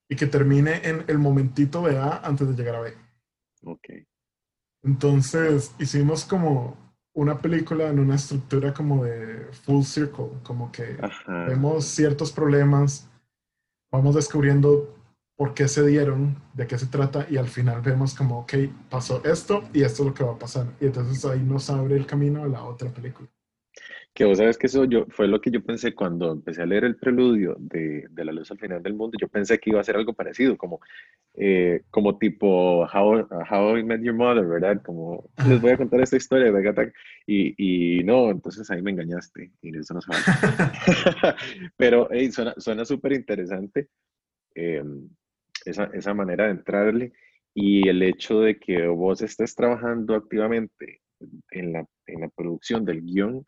y que termine en el momentito de A antes de llegar a B. Ok. Entonces hicimos como una película en una estructura como de full circle, como que vemos ciertos problemas, vamos descubriendo por qué se dieron, de qué se trata, y al final vemos como, ok, pasó esto y esto es lo que va a pasar. Y entonces ahí nos abre el camino a la otra película. Que vos sabes que eso yo, fue lo que yo pensé cuando empecé a leer el preludio de, de La luz al final del mundo. Yo pensé que iba a ser algo parecido, como, eh, como tipo How, How I Met Your Mother, ¿verdad? Como les voy a contar esta historia de Agatha. Y, y no, entonces ahí me engañaste y eso no se Pero hey, suena súper interesante. Eh, esa, esa manera de entrarle y el hecho de que vos estés trabajando activamente en la, en la producción del guion,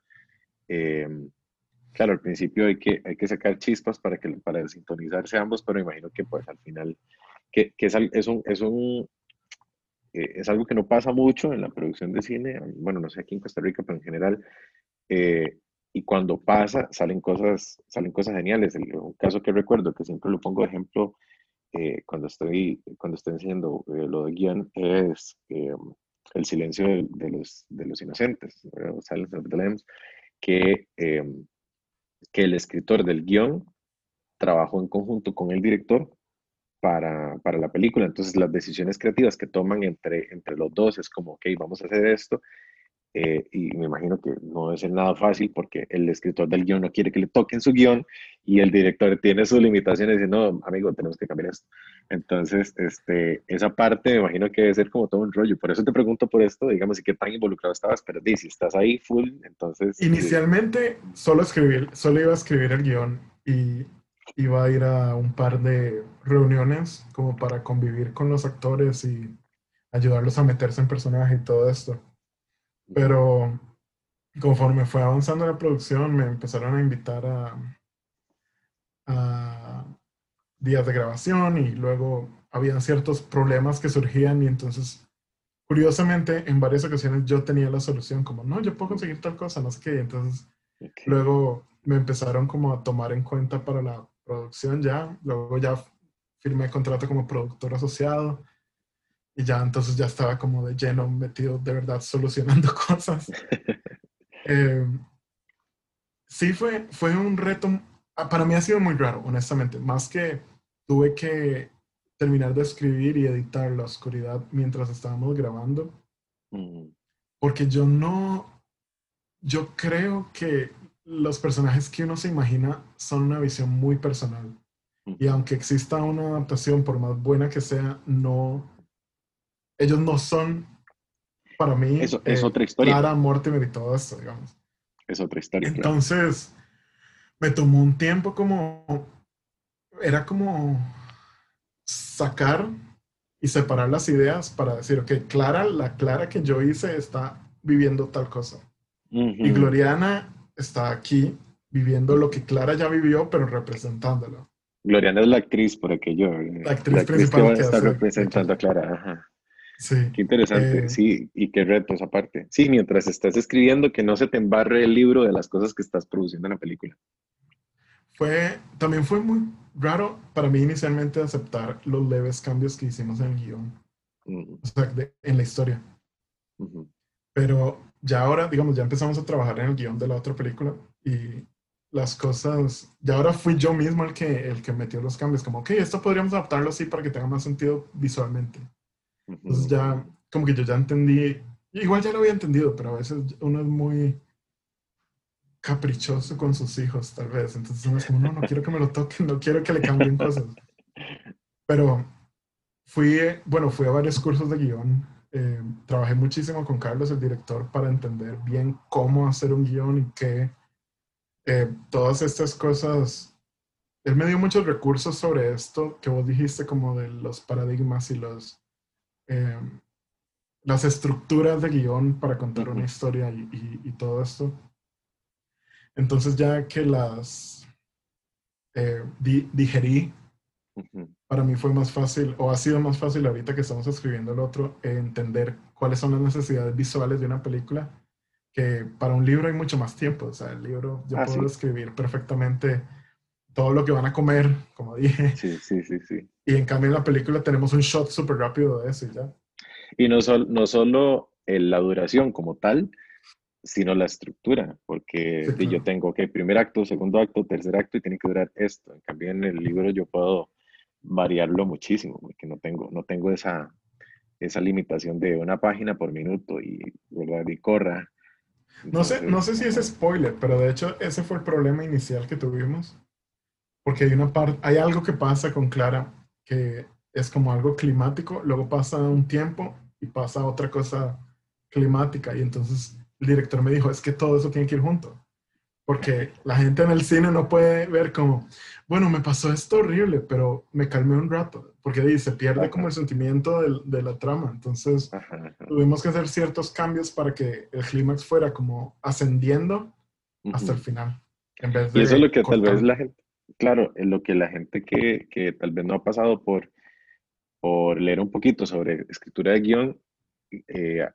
eh, claro, al principio hay que, hay que sacar chispas para, que, para sintonizarse ambos, pero imagino que pues al final, que, que es, es, un, es, un eh, es algo que no pasa mucho en la producción de cine, bueno, no sé aquí en Costa Rica, pero en general, eh, y cuando pasa, salen cosas, salen cosas geniales. El, un caso que recuerdo, que siempre lo pongo de ejemplo, eh, cuando, estoy, cuando estoy enseñando eh, lo de guion es eh, el silencio de, los, de los inocentes, que, em, que el escritor del guion trabajó en conjunto con el director para, para, la película. Entonces las decisiones creativas que toman entre, entre los dos es como, ok, vamos a hacer esto eh, y me imagino que no es nada fácil porque el escritor del guion no quiere que le toquen su guion y el director tiene sus limitaciones y no, amigo, tenemos que cambiar esto. Entonces, este, esa parte me imagino que debe ser como todo un rollo. Por eso te pregunto por esto, digamos, y qué tan involucrado estabas, pero si estás ahí full, entonces... Inicialmente solo, escribir, solo iba a escribir el guion y iba a ir a un par de reuniones como para convivir con los actores y ayudarlos a meterse en personaje y todo esto. Pero conforme fue avanzando la producción, me empezaron a invitar a, a días de grabación y luego habían ciertos problemas que surgían y entonces, curiosamente, en varias ocasiones yo tenía la solución como, no, yo puedo conseguir tal cosa, no sé qué. Entonces, luego me empezaron como a tomar en cuenta para la producción ya, luego ya firmé contrato como productor asociado y ya entonces ya estaba como de lleno metido de verdad solucionando cosas. Eh, sí fue, fue un reto, ah, para mí ha sido muy raro, honestamente, más que tuve que terminar de escribir y editar La Oscuridad mientras estábamos grabando, mm. porque yo no, yo creo que los personajes que uno se imagina son una visión muy personal. Y aunque exista una adaptación, por más buena que sea, no ellos no son, para mí, Eso, es eh, otra historia. Clara Mortimer y todo esto, digamos. Es otra historia. Entonces, me tomó un tiempo como, era como sacar y separar las ideas para decir, ok, Clara, la Clara que yo hice está viviendo tal cosa. Y Gloriana está aquí viviendo lo que Clara ya vivió, pero representándolo. Gloriana es la actriz por aquello. La actriz principal que, está representando a Clara. Ajá. Sí. Qué interesante, eh, sí, y qué retos aparte. Sí, mientras estás escribiendo, que no se te embarre el libro de las cosas que estás produciendo en la película. Fue, también fue muy raro para mí inicialmente aceptar los leves cambios que hicimos en el guion, o sea, en la historia. Pero ya ahora, digamos, ya empezamos a trabajar en el guion de la otra película y las cosas, ya ahora fui yo mismo el que, el que metió los cambios, como, ok, esto podríamos adaptarlo así para que tenga más sentido visualmente. Entonces ya, como que yo ya entendí, igual ya lo había entendido, pero a veces uno es muy caprichoso con sus hijos, tal vez. Entonces uno es como, no, no quiero que me lo toquen, no quiero que le cambien cosas. Pero fui, bueno, fui a varios cursos de guion. Eh, trabajé muchísimo con Carlos, el director, para entender bien cómo hacer un guion y qué. Eh, todas estas cosas. Él me dio muchos recursos sobre esto que vos dijiste, como de los paradigmas y los eh, las estructuras de guion para contar una historia y, todo esto. Entonces ya que las eh, digerí, para mí fue más fácil, o ha sido más fácil ahorita que estamos escribiendo el otro, entender cuáles son las necesidades visuales de una película, que para un libro hay mucho más tiempo. O sea, el libro yo ah, puedo escribir perfectamente todo lo que van a comer, como dije. Sí, sí, sí, sí. Y en cambio en la película tenemos un shot súper rápido de eso y ya. Y no, no solo la duración como tal, sino la estructura, porque yo tengo que primer acto, segundo acto, tercer acto y tiene que durar esto. En cambio en el libro yo puedo variarlo muchísimo, porque no tengo, no tengo esa, esa limitación de una página por minuto y, ¿verdad? y corra. no sé, no sé si es spoiler, pero de hecho ese fue el problema inicial que tuvimos porque hay una parte, hay algo que pasa con Clara que es como algo climático, luego pasa un tiempo y pasa otra cosa climática. Y entonces el director me dijo, es que todo eso tiene que ir junto, porque la gente en el cine no puede ver como, bueno, me pasó esto horrible, pero me calmé un rato, porque se pierde como el sentimiento de, la trama, entonces tuvimos que hacer ciertos cambios para que el clímax fuera como ascendiendo hasta el final. En vez de y eso es lo que tal vez la gente claro, lo que la gente que, que, tal vez no ha pasado por, por leer un poquito sobre escritura de guion, eh,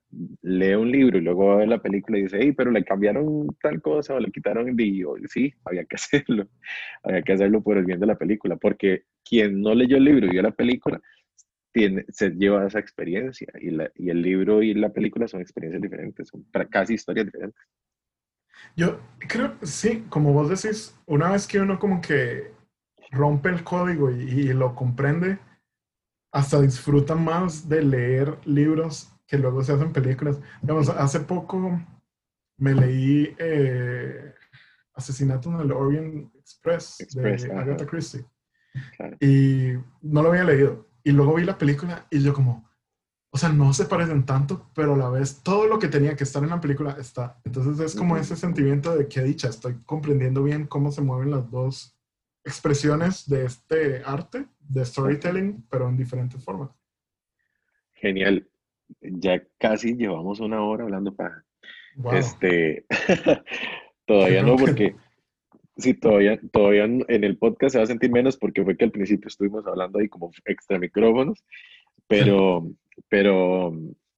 lee un libro y luego ve la película y dice, hey, pero le cambiaron tal cosa o le quitaron el video. Sí, había que hacerlo, había que hacerlo por el bien de la película, porque quien no leyó el libro y vio la película, tiene, se lleva esa experiencia y, la, y el libro y la película son experiencias diferentes, son casi historias diferentes. Yo creo, sí, como vos decís, una vez que uno como que rompe el código y, y lo comprende, hasta disfruta más de leer libros que luego se hacen películas. Digamos, hace poco me leí eh, Asesinato en el Orient Express, de Agatha Christie. Y no lo había leído. Y luego vi la película y yo como, o sea, no se parecen tanto, pero a la vez todo lo que tenía que estar en la película está. Entonces es como ese sentimiento de que dicha, estoy comprendiendo bien cómo se mueven las dos expresiones de este arte, de storytelling, pero en diferentes formas. Genial. Ya casi llevamos una hora hablando para... Este, todavía no, porque sí, todavía, todavía en el podcast se va a sentir menos porque fue que al principio estuvimos hablando ahí como extra micrófonos, pero, pero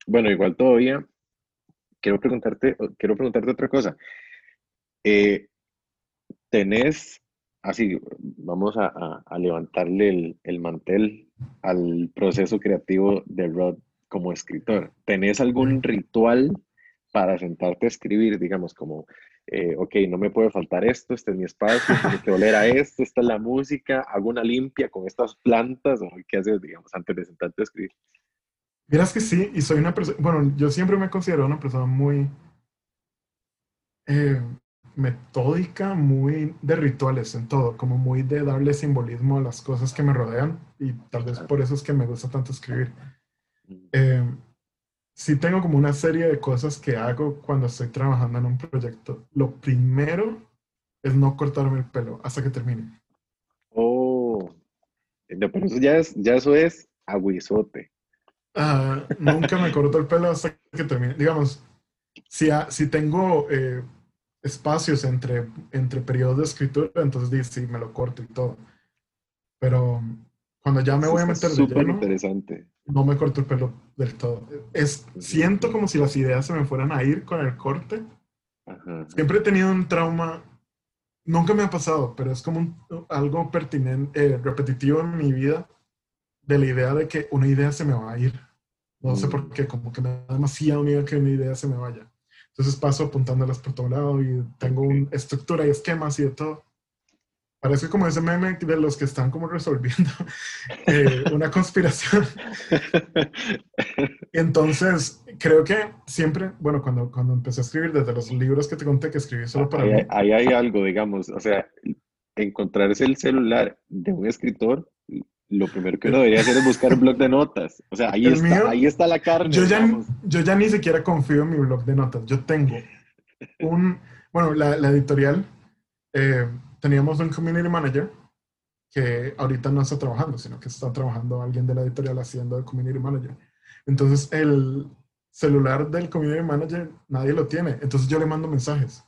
bueno, igual todavía quiero preguntarte, quiero preguntarte otra cosa. Eh, ¿Tenés así, vamos a, levantarle el, mantel al proceso creativo de Rod como escritor. ¿Tenés algún ritual para sentarte a escribir, digamos, como, eh, ok, no me puede faltar esto, este es mi espacio, tengo que oler a esto, esta es la música, hago una limpia con estas plantas, o qué haces, digamos, antes de sentarte a escribir? Miras que sí, y soy una persona, bueno, yo siempre me considero una persona muy, eh, metódica, muy de rituales en todo, como muy de darle simbolismo a las cosas que me rodean y tal vez por eso es que me gusta tanto escribir. Eh, sí tengo como una serie de cosas que hago cuando estoy trabajando en un proyecto. Lo primero es no cortarme el pelo hasta que termine. Oh, pero eso ya, es, ya eso es aguizote. Ah, nunca me corto el pelo hasta que termine. Digamos, si, si tengo... Eh, espacios entre, entre periodos de escritura, entonces sí, me lo corto y todo. Pero cuando ya me voy a meter de lleno, interesante. no me corto el pelo del todo. Es, siento como si las ideas se me fueran a ir con el corte. Siempre he tenido un trauma, nunca me ha pasado, pero es como algo pertinente, eh, repetitivo en mi vida, de la idea de que una idea se me va a ir. No sé por mm. qué, como que me da demasiado miedo que una idea se me vaya. Entonces paso apuntándolas por todo lado y tengo una estructura y esquemas y de todo. Parece como ese meme de los que están como resolviendo eh, una conspiración. Entonces, creo que siempre, bueno, cuando, cuando empecé a escribir, desde los libros que te conté que escribí solo para ahí, Ahí hay algo, digamos, o sea, encontrarse el celular de un escritor lo primero que uno debería hacer es buscar un blog de notas. O sea, ahí, está, ahí está la carne. Yo ya, yo ya ni siquiera confío en mi blog de notas. Yo tengo un, bueno, la, la editorial, eh, teníamos un community manager que ahorita no está trabajando, sino que está trabajando alguien de la editorial haciendo el community manager. Entonces, el celular del community manager nadie lo tiene. Entonces, yo le mando mensajes.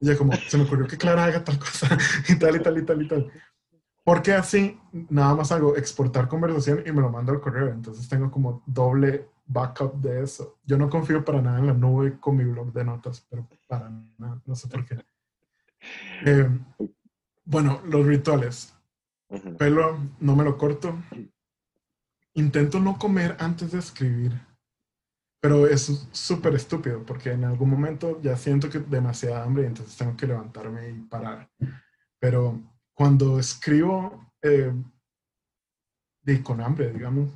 Y ya como, se me ocurrió que Clara haga tal cosa y tal y tal y tal y tal. Porque así nada más hago exportar conversación y me lo mando al correo. Entonces tengo como doble backup de eso. Yo no confío para nada en la nube con mi blog de notas, pero para nada, no sé por qué. Eh, bueno, los rituales. Pelo, no me lo corto. Intento no comer antes de escribir. Pero es súper estúpido porque en algún momento ya siento que demasiada hambre y entonces tengo que levantarme y parar. Pero cuando escribo eh, con hambre, digamos,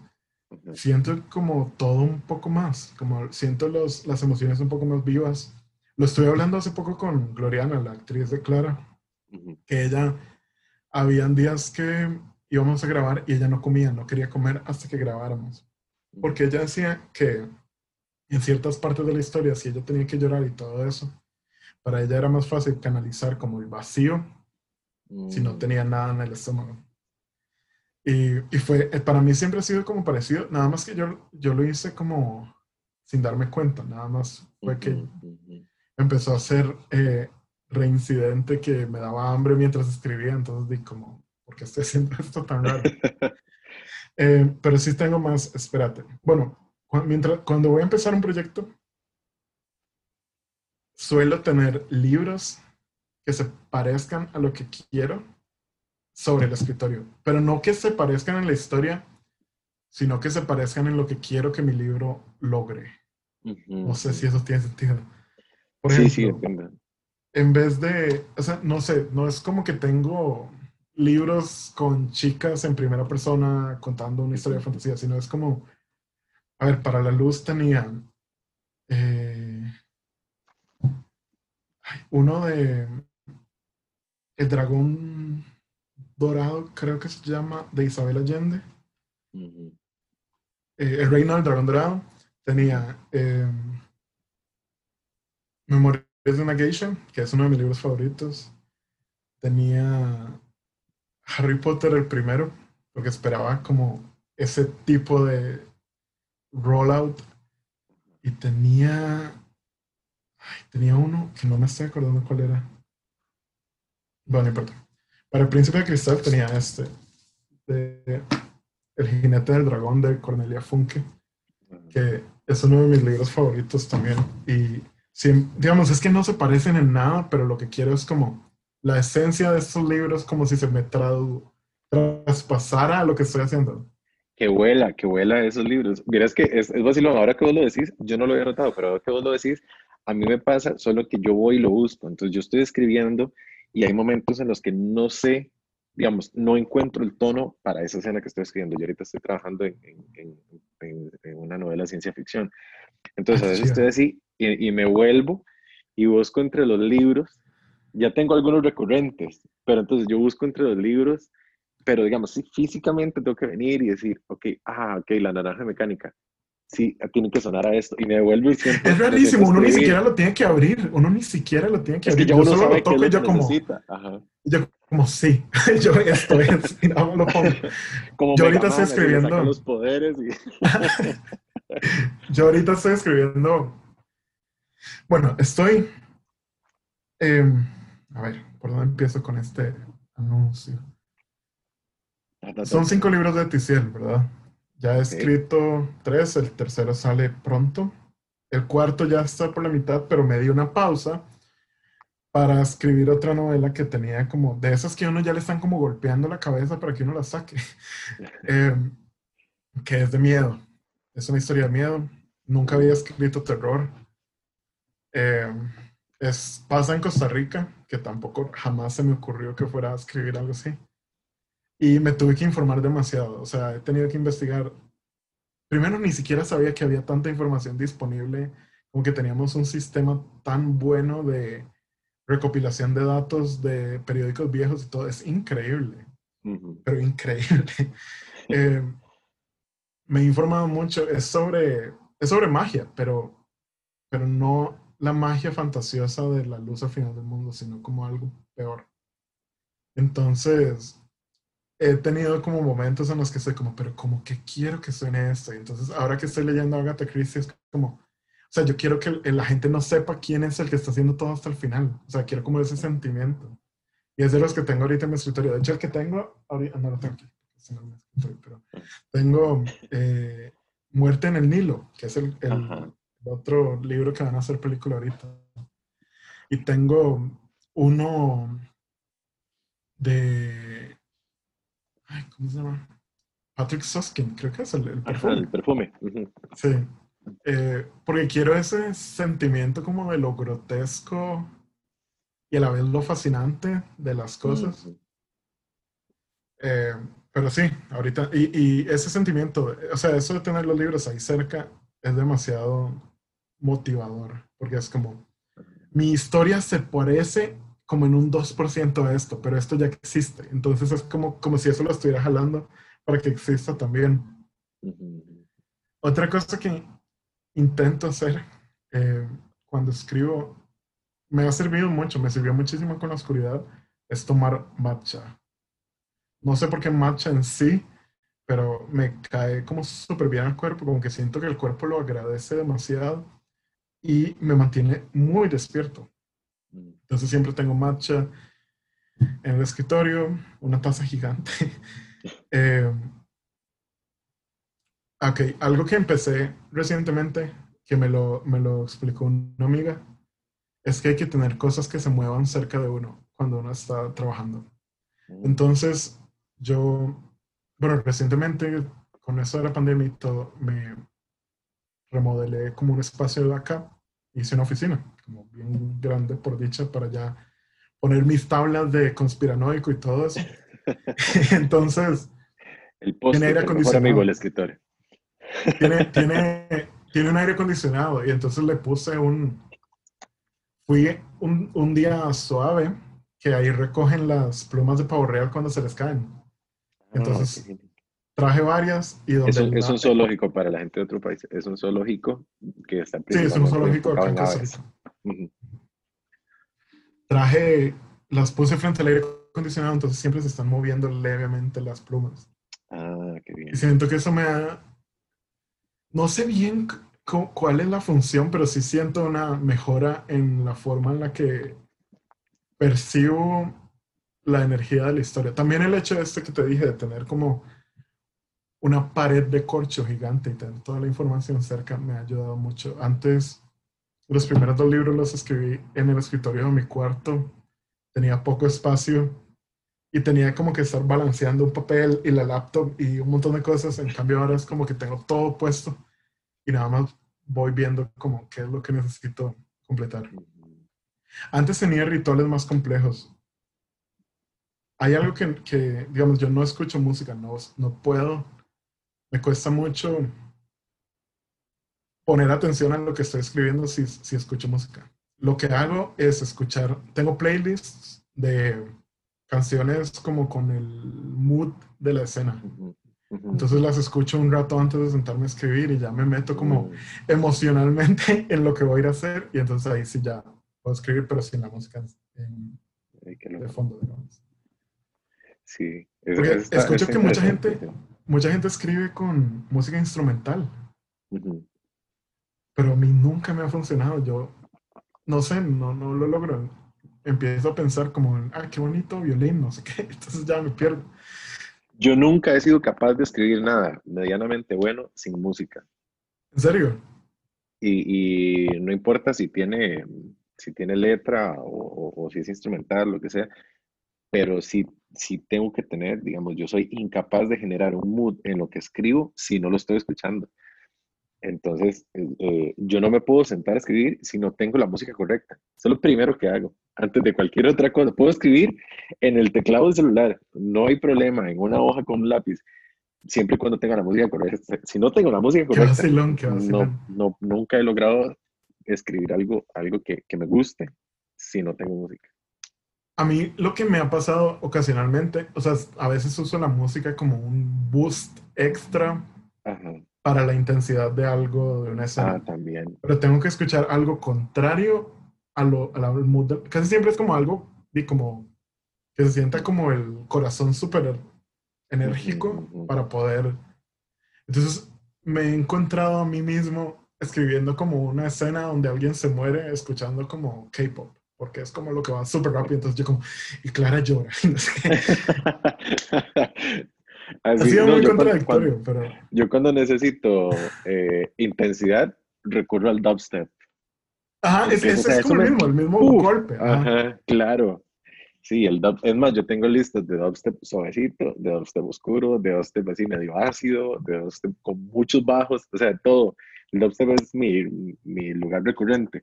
siento como todo un poco más, como siento los, las emociones un poco más vivas. Lo estoy hablando hace poco con Gloriana, la actriz de Clara, que ella, habían días que íbamos a grabar y ella no comía, no quería comer hasta que grabáramos. Porque ella decía que en ciertas partes de la historia, si ella tenía que llorar y todo eso, para ella era más fácil canalizar como el vacío si no mm. tenía nada en el estómago. Y, y, fue, eh, para mí siempre ha sido como parecido, nada más que yo, yo lo hice como sin darme cuenta, nada más fue que empezó a ser eh, reincidente que me daba hambre mientras escribía, entonces di como, ¿por qué estoy haciendo esto tan raro? Eh, pero sí tengo más, espérate. Bueno, mientras, cuando voy a empezar un proyecto, suelo tener libros que se parezcan a lo que quiero sobre el escritorio, pero no que se parezcan en la historia, sino que se parezcan en lo que quiero que mi libro logre. No sé si eso tiene sentido. Por ejemplo, sí, sí, en vez de, o sea, no sé, no es como que tengo libros con chicas en primera persona contando una historia de fantasía, sino es como, a ver, para la luz tenía eh, uno de El Dragón Dorado, creo que se llama, de Isabel Allende. Eh, el Reino del Dragón Dorado. Tenía eh, Memorias de una Geisha, que es uno de mis libros favoritos. Tenía Harry Potter el primero, porque esperaba como ese tipo de rollout. Y tenía. tenía uno que no me estoy acordando cuál era. Bueno, no importa. Para el Príncipe de Cristal tenía este. De El jinete del dragón de Cornelia Funke, que es uno de mis libros favoritos también. Y digamos, es que no se parecen en nada, pero lo que quiero es como la esencia de estos libros, como si se me traspasara a lo que estoy haciendo. Que vuela, que vuela esos libros. Verás que es, es vacilón, ahora que vos lo decís, yo no lo había notado, pero ahora que vos lo decís, a mí me pasa solo que yo voy y lo busco. Entonces yo estoy escribiendo y hay momentos en los que no sé, digamos, no encuentro el tono para esa escena que estoy escribiendo. Yo ahorita estoy trabajando en una novela de ciencia ficción. Entonces a veces estoy así y, me vuelvo y busco entre los libros. Ya tengo algunos recurrentes, pero entonces yo busco entre los libros, pero digamos, sí, físicamente tengo que venir y decir, ok, ah, ok, la naranja mecánica. Sí, tiene que sonar a esto. Y me devuelvo y siento. Es rarísimo, uno ni siquiera lo tiene que abrir. Uno ni siquiera lo tiene que abrir. yo solo lo toco y yo como. Yo como sí. yo estoy así, no, lo pongo. Como yo ahorita estoy escribiendo. Los poderes y... yo ahorita estoy escribiendo bueno, estoy... Em, a ver, ¿por dónde empiezo con este anuncio? Son cinco libros de Ticiel, ¿verdad? Ya he escrito tres, el tercero sale pronto. El cuarto ya está por la mitad, pero me di una pausa para escribir otra novela que tenía como, de esas que uno ya le están como golpeando la cabeza para que uno la saque, em, que es de miedo. Es una historia de miedo. Nunca había escrito terror. Eh, es, pasa en Costa Rica, que tampoco jamás se me ocurrió que fuera a escribir algo así. Y me tuve que informar demasiado, o sea, he tenido que investigar. Primero, ni siquiera sabía que había tanta información disponible, como que teníamos un sistema tan bueno de recopilación de datos de periódicos viejos y todo. Es increíble, pero increíble. Eh, me he informado mucho, es sobre, es sobre magia, pero, pero no, la magia fantasiosa de la luz al final del mundo, sino como algo peor. Entonces, he tenido como momentos en los que estoy como, pero como que quiero que suene esto. Y entonces, ahora que estoy leyendo Agatha Christie, es como, o sea, yo quiero que la gente no sepa quién es el que está haciendo todo hasta el final. O sea, quiero como ese sentimiento. Y es de los que tengo ahorita en mi escritorio. De hecho, el que tengo, ahorita, no lo tengo aquí, pero tengo eh, Muerte en el Nilo, que es el, otro libro que van a hacer película ahorita. Y tengo uno de. ¿Cómo se llama? Patrick Suskin, creo que es el, perfume. el perfume. Sí. Eh, porque quiero ese sentimiento como de lo grotesco y a la vez lo fascinante de las cosas. Eh, pero sí, ahorita, y, y, ese sentimiento, o sea, eso de tener los libros ahí cerca es demasiado motivador, porque es como, mi historia se parece como en un 2% a esto, pero esto ya existe. Entonces es como, como si eso lo estuviera jalando para que exista también. Otra cosa que intento hacer eh, cuando escribo, me ha servido mucho, me sirvió muchísimo con la oscuridad, es tomar matcha. No sé por qué matcha en sí, pero me cae como súper bien al cuerpo, como que siento que el cuerpo lo agradece demasiado y me mantiene muy despierto. Mm. Entonces siempre tengo matcha en el escritorio, una taza gigante. eh, ok, algo que empecé recientemente, que me lo, me lo explicó una amiga, es que hay que tener cosas que se muevan cerca de uno cuando uno está trabajando. Mm. Entonces, yo bueno, recientemente, con eso de la pandemia y todo, me remodelé como un espacio de acá, hice una oficina, como bien grande por dicha para ya poner mis tablas de conspiranoico y todo eso. Entonces, el post tiene aire acondicionado. amigo el escritor. Tiene, tiene, tiene un aire acondicionado y entonces le puse un, fui un, un, día suave que ahí recogen las plumas de pavo real cuando se les caen. Entonces, traje varias y donde... Es un, es un, zoológico para la gente de otro país. Es un zoológico que está... Sí, es un zoológico Traje, las puse frente al aire acondicionado, entonces siempre se están moviendo levemente las plumas. Ah, qué bien. Y siento que eso me ha... No sé bien cuál es la función, pero sí siento una mejora en la forma en la que percibo la energía de la historia. También el hecho de este que te dije, de tener como una pared de corcho gigante y tener toda la información cerca, me ha ayudado mucho. Antes, los primeros dos libros los escribí en el escritorio de mi cuarto, tenía poco espacio y tenía como que estar balanceando un papel y la laptop y un montón de cosas. En cambio ahora es como que tengo todo puesto y nada más voy viendo como qué es lo que necesito completar. Antes tenía rituales más complejos. Hay algo que, que, digamos, yo no escucho música, no, no puedo, me cuesta mucho poner atención a lo que estoy escribiendo si, si escucho música. Lo que hago es escuchar, tengo playlists de canciones como con el mood de la escena. Entonces las escucho un rato antes de sentarme a escribir y ya me meto como emocionalmente en lo que voy a ir a hacer y entonces ahí sí ya puedo escribir, pero sin la música en, de fondo, digamos. Sí. escucho que mucha gente, mucha gente escribe con música instrumental, pero a mí nunca me ha funcionado. Yo no sé, no, no lo logro. Empiezo a pensar como, ah, qué bonito violín, no sé qué, entonces ya me pierdo. Yo nunca he sido capaz de escribir nada medianamente bueno sin música. ¿En serio? Y, y no importa si tiene, si tiene letra o, o, si es instrumental, lo que sea, pero si, si tengo que tener, digamos, yo soy incapaz de generar un mood en lo que escribo si no lo estoy escuchando. Entonces, eh, eh, yo no me puedo sentar a escribir si no tengo la música correcta. Eso es lo primero que hago, antes de cualquier otra cosa. Puedo escribir en el teclado del celular, no hay problema, en una hoja con un lápiz, siempre y cuando tenga la música correcta. Si no tengo la música correcta, no, no, nunca he logrado escribir algo, algo que, que me guste si no tengo música. A mí lo que me ha pasado ocasionalmente, o sea, a veces uso la música como un boost extra Ajá para la intensidad de algo, de una escena. Ah, también. Pero tengo que escuchar algo contrario a lo, a la mood. casi siempre es como algo, y como que se sienta como el corazón súper enérgico para poder. Entonces me he encontrado a mí mismo escribiendo como una escena donde alguien se muere escuchando como K-pop, porque es como lo que va súper rápido. Entonces yo como, y Clara llora. ha sido muy contradictorio, pero... Yo cuando necesito eh, intensidad, recurro al dubstep. Ajá, es, es, como el mismo, el mismo golpe. Ajá. claro. Sí, el dub, es más, yo tengo listas de dubstep suavecito, de dubstep oscuro, de dubstep así medio ácido, de dubstep con muchos bajos, o sea, todo. El dubstep es mi, mi lugar recurrente.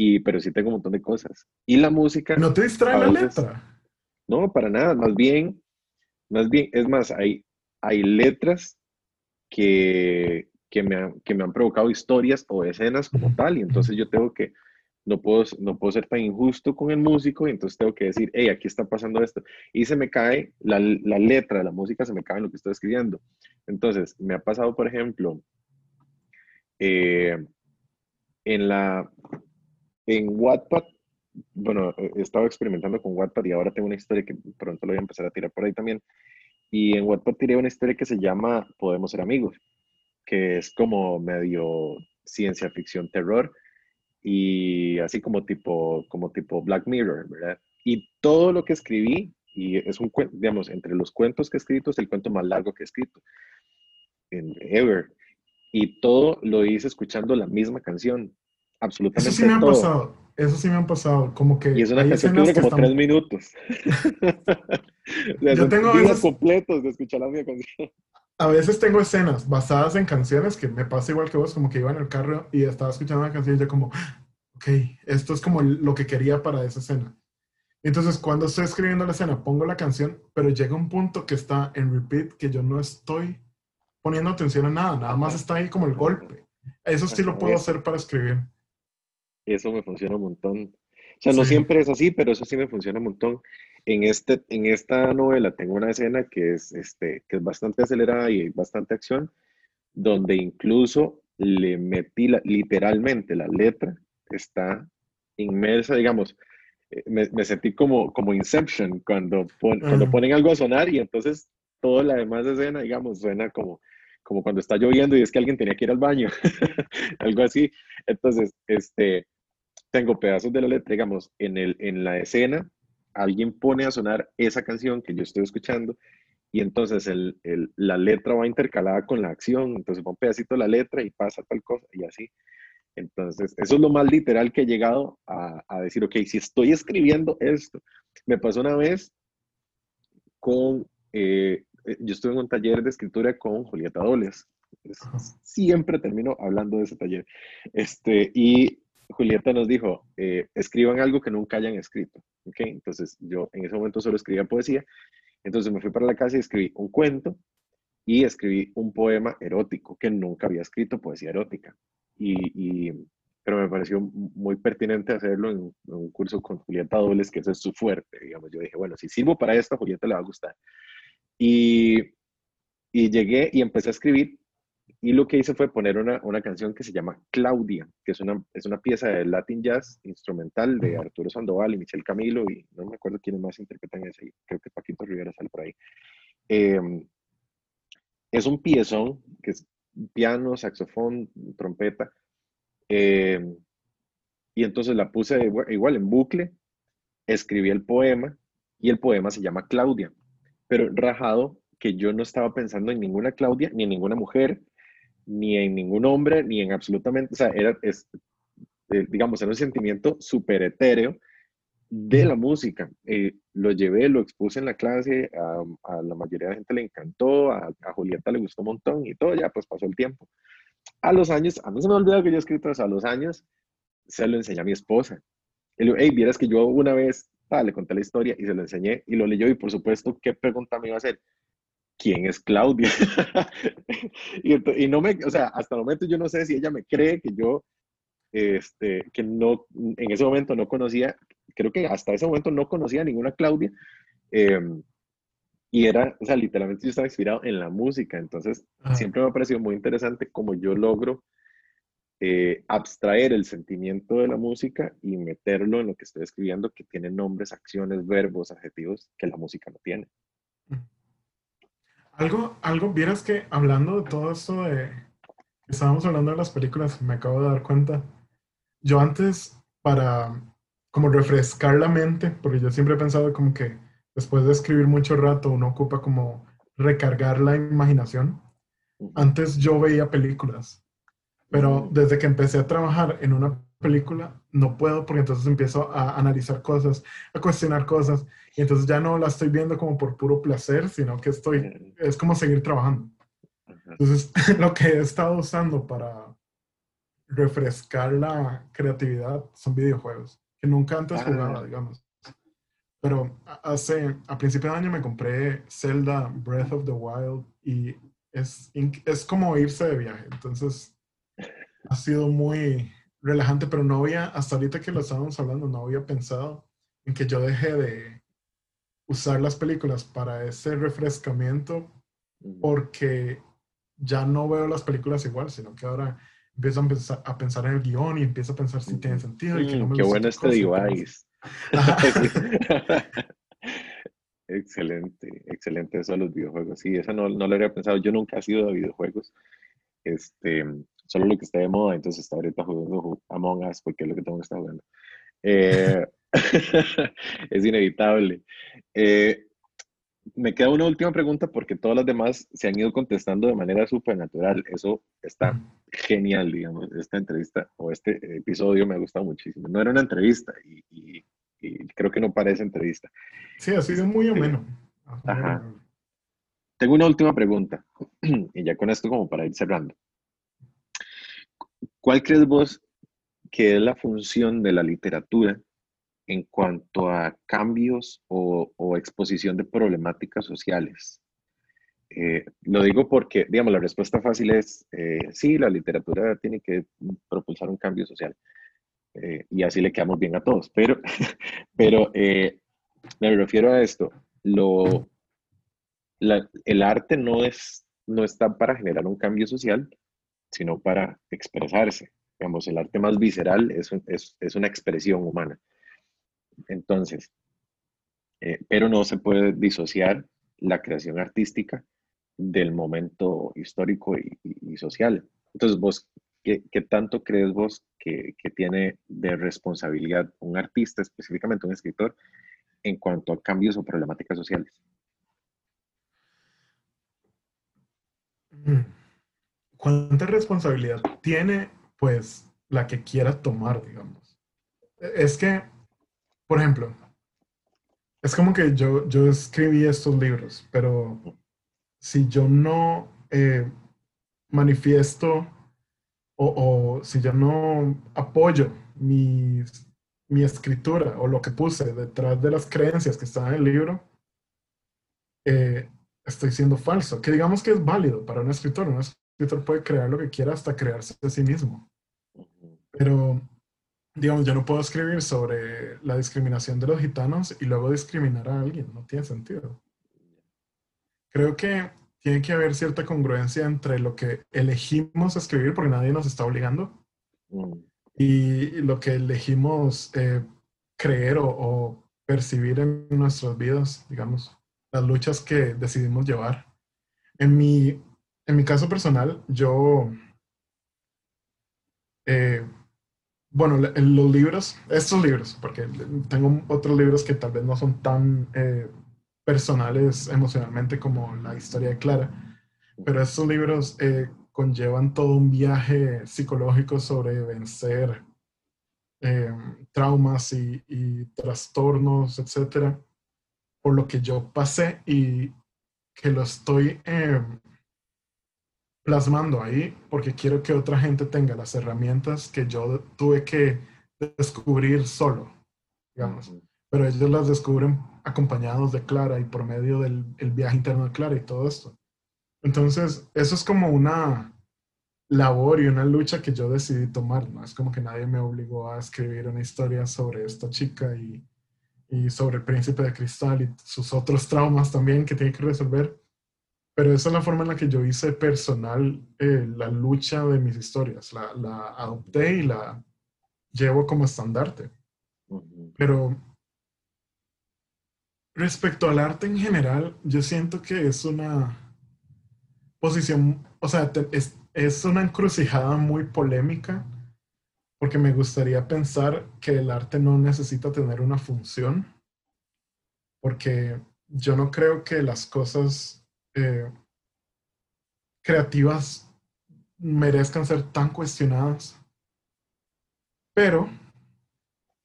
Y, pero sí tengo un montón de cosas. Y la música... ¿No te distrae la letra? No, para nada. Más bien, más bien, es más, hay, hay letras que, que, me que me han provocado historias o escenas como tal, y entonces yo tengo que, no puedo, no puedo ser tan injusto con el músico, y entonces tengo que decir, hey, aquí está pasando esto. Y se me cae, la, la letra la música se me cae en lo que estoy escribiendo. Entonces, me ha pasado, por ejemplo, eh, en la, en Wattpad, bueno, he estado experimentando con Wattpad y ahora tengo una historia que pronto lo voy a empezar a tirar por ahí también. Y en Wattpad tiré una historia que se llama Podemos ser amigos, que es como medio ciencia ficción terror y así como tipo, como tipo Black Mirror, ¿verdad? Y todo lo que escribí, y es un cuento, digamos, entre los cuentos que he escrito, es el cuento más largo que he escrito, en ever. Y todo lo hice escuchando la misma canción, absolutamente Eso sí me han pasado, eso sí me han pasado, como que... Y es una canción que dura como tres minutos. Yo tengo días completos de escuchar la misma canción. A veces tengo escenas basadas en canciones que me pasa igual que vos, como que iba en el carro y estaba escuchando una canción y yo como, ok, esto es como lo que quería para esa escena. Entonces, cuando estoy escribiendo la escena, pongo la canción, pero llega un punto que está en repeat que yo no estoy poniendo atención a nada, nada más está ahí como el golpe. Eso sí lo puedo hacer para escribir. Eso me funciona un montón. O sea, no siempre es así, pero eso sí me funciona un montón. En, este, en esta novela tengo una escena que es, este, que es bastante acelerada y bastante acción, donde incluso le metí literalmente la letra, está inmersa, digamos, eh, me, sentí como, como Inception cuando, cuando ponen algo a sonar y entonces toda la demás escena, digamos, suena como, como cuando está lloviendo y es que alguien tenía que ir al baño, algo así. Entonces, este, tengo pedazos de la letra, digamos, en, el, en la escena, alguien pone a sonar esa canción que yo estoy escuchando y entonces el, el, la letra va intercalada con la acción, entonces va un pedacito de la letra y pasa tal cosa y así. Entonces, eso es lo más literal que he llegado a, a decir, ok, si estoy escribiendo esto, me pasó una vez con, eh, yo estuve en un taller de escritura con Julieta Doles, siempre termino hablando de ese taller, este, y Julieta nos dijo, eh, escriban algo que nunca hayan escrito, ¿ok? Entonces yo en ese momento solo escribía poesía, entonces me fui para la casa y escribí un cuento y escribí un poema erótico que nunca había escrito, poesía erótica. Y, pero me pareció muy pertinente hacerlo en, un curso con Julieta Dobles, que ese es su fuerte, digamos. Yo dije, bueno, si sirvo para esto, a Julieta le va a gustar. Y, y llegué y empecé a escribir y lo que hice fue poner una, una, canción que se llama Claudia, que es una, es una pieza de Latin Jazz instrumental de Arturo Sandoval y Michel Camilo, y no me acuerdo quiénes más interpretan ese, creo que Paquito Rivera sale por ahí. Em, es un piezón, que es piano, saxofón, trompeta, em, y entonces la puse igual en bucle, escribí el poema, y el poema se llama Claudia, pero rajado que yo no estaba pensando en ninguna Claudia, ni en ninguna mujer, ni en ningún hombre, ni en absolutamente, o sea, era, es, eh, digamos, era un sentimiento súper etéreo de la música. Eh, lo llevé, lo expuse en la clase, a, la mayoría de la gente le encantó, a, Julieta le gustó un montón y todo, ya pues pasó el tiempo. A los años, a mí se me olvidó que yo he escrito eso, a los años se lo enseñé a mi esposa. Y le digo, hey, vieras que yo una vez, le conté la historia y se lo enseñé y lo leyó y por supuesto, ¿qué pregunta me iba a hacer? ¿Quién es Claudia? y, no me, o sea, hasta el momento yo no sé si ella me cree que yo, este, que no, en ese momento no conocía, creo que hasta ese momento no conocía ninguna Claudia. Em, y era, o sea, literalmente yo estaba inspirado en la música, entonces siempre me ha parecido muy interesante cómo yo logro eh, abstraer el sentimiento de la música y meterlo en lo que estoy escribiendo, que tiene nombres, acciones, verbos, adjetivos que la música no tiene. Algo, algo, vieras que hablando de todo esto de, estábamos hablando de las películas, me acabo de dar cuenta, yo antes para como refrescar la mente, porque yo siempre he pensado como que después de escribir mucho rato uno ocupa como recargar la imaginación. Antes yo veía películas, pero desde que empecé a trabajar en una película, no puedo porque entonces empiezo a analizar cosas, a cuestionar cosas, y entonces ya no la estoy viendo como por puro placer, sino que estoy, es como seguir trabajando. Entonces, lo que he estado usando para refrescar la creatividad son videojuegos, que nunca antes jugaba, ah. digamos. Pero hace, a principio de año me compré Zelda Breath of the Wild y es, es como irse de viaje. Entonces, ha sido muy, relajante, pero no había, hasta ahorita que lo estábamos hablando, no había pensado en que yo dejé de usar las películas para ese refrescamiento porque ya no veo las películas igual, sino que ahora empiezo a pensar, en el guion y empiezo a pensar si tiene sentido. Y que no me Qué bueno este device. excelente, excelente eso de los videojuegos. Sí, eso no, no lo había pensado. Yo nunca he sido de videojuegos. Este, solo lo que está de moda, entonces está ahorita jugando Among Us porque es lo que tengo que estar jugando. Eh, es inevitable. Eh, me queda una última pregunta porque todas las demás se han ido contestando de manera súper natural. Eso está genial, digamos. Esta entrevista o este episodio me ha gustado muchísimo. No era una entrevista y, creo que no parece entrevista. Sí, ha sido muy ameno. Ajá. Tengo una última pregunta y ya con esto como para ir cerrando. ¿Cuál crees vos que es la función de la literatura en cuanto a cambios o, exposición de problemáticas sociales. Eh, lo digo porque, digamos, la respuesta fácil es, eh, sí, la literatura tiene que propulsar un cambio social. Eh, y así le quedamos bien a todos. Pero, pero me refiero a esto. Lo, el arte no, es, no está para generar un cambio social, sino para expresarse. Digamos, el arte más visceral es, es, es una expresión humana. Entonces, eh, pero no se puede disociar la creación artística del momento histórico y, social. Entonces, vos, ¿qué, tanto crees vos que, que, tiene de responsabilidad un artista, específicamente un escritor, en cuanto a cambios o problemáticas sociales? Mm. ¿Cuánta responsabilidad tiene, pues, la que quiera tomar, digamos? Es que por ejemplo, es como que yo, yo escribí estos libros, pero si yo no eh, manifiesto o, si yo no apoyo mi, mi escritura o lo que puse detrás de las creencias que están en el libro, eh, estoy siendo falso. Que digamos que es válido para un escritor. Un escritor puede crear lo que quiera hasta crearse a sí mismo. Pero digamos, yo no puedo escribir sobre la discriminación de los gitanos y luego discriminar a alguien, no tiene sentido. Creo que tiene que haber cierta congruencia entre lo que elegimos escribir, porque nadie nos está obligando, mm. y lo que elegimos eh, creer o, percibir en nuestras vidas, digamos, las luchas que decidimos llevar. En mi, en mi caso personal, yo eh, bueno, los libros, estos libros, porque tengo otros libros que tal vez no son tan eh, personales emocionalmente como la historia de Clara, pero estos libros eh, conllevan todo un viaje psicológico sobre vencer traumas y, y, trastornos, etcétera, por lo que yo pasé y que lo estoy plasmando ahí porque quiero que otra gente tenga las herramientas que yo tuve que descubrir solo, digamos. Pero ellos las descubren acompañados de Clara y por medio del viaje interno de Clara y todo esto. Entonces, eso es como una labor y una lucha que yo decidí tomar, ¿no? Es como que nadie me obligó a escribir una historia sobre esta chica y, y sobre el príncipe de cristal y sus otros traumas también que tiene que resolver pero esa es la forma en la que yo hice personal eh, la lucha de mis historias. La, la, adopté y la llevo como estandarte. Pero respecto al arte en general, yo siento que es una posición, o sea, es, es una encrucijada muy polémica, porque me gustaría pensar que el arte no necesita tener una función, porque yo no creo que las cosas eh, creativas merezcan ser tan cuestionadas. Pero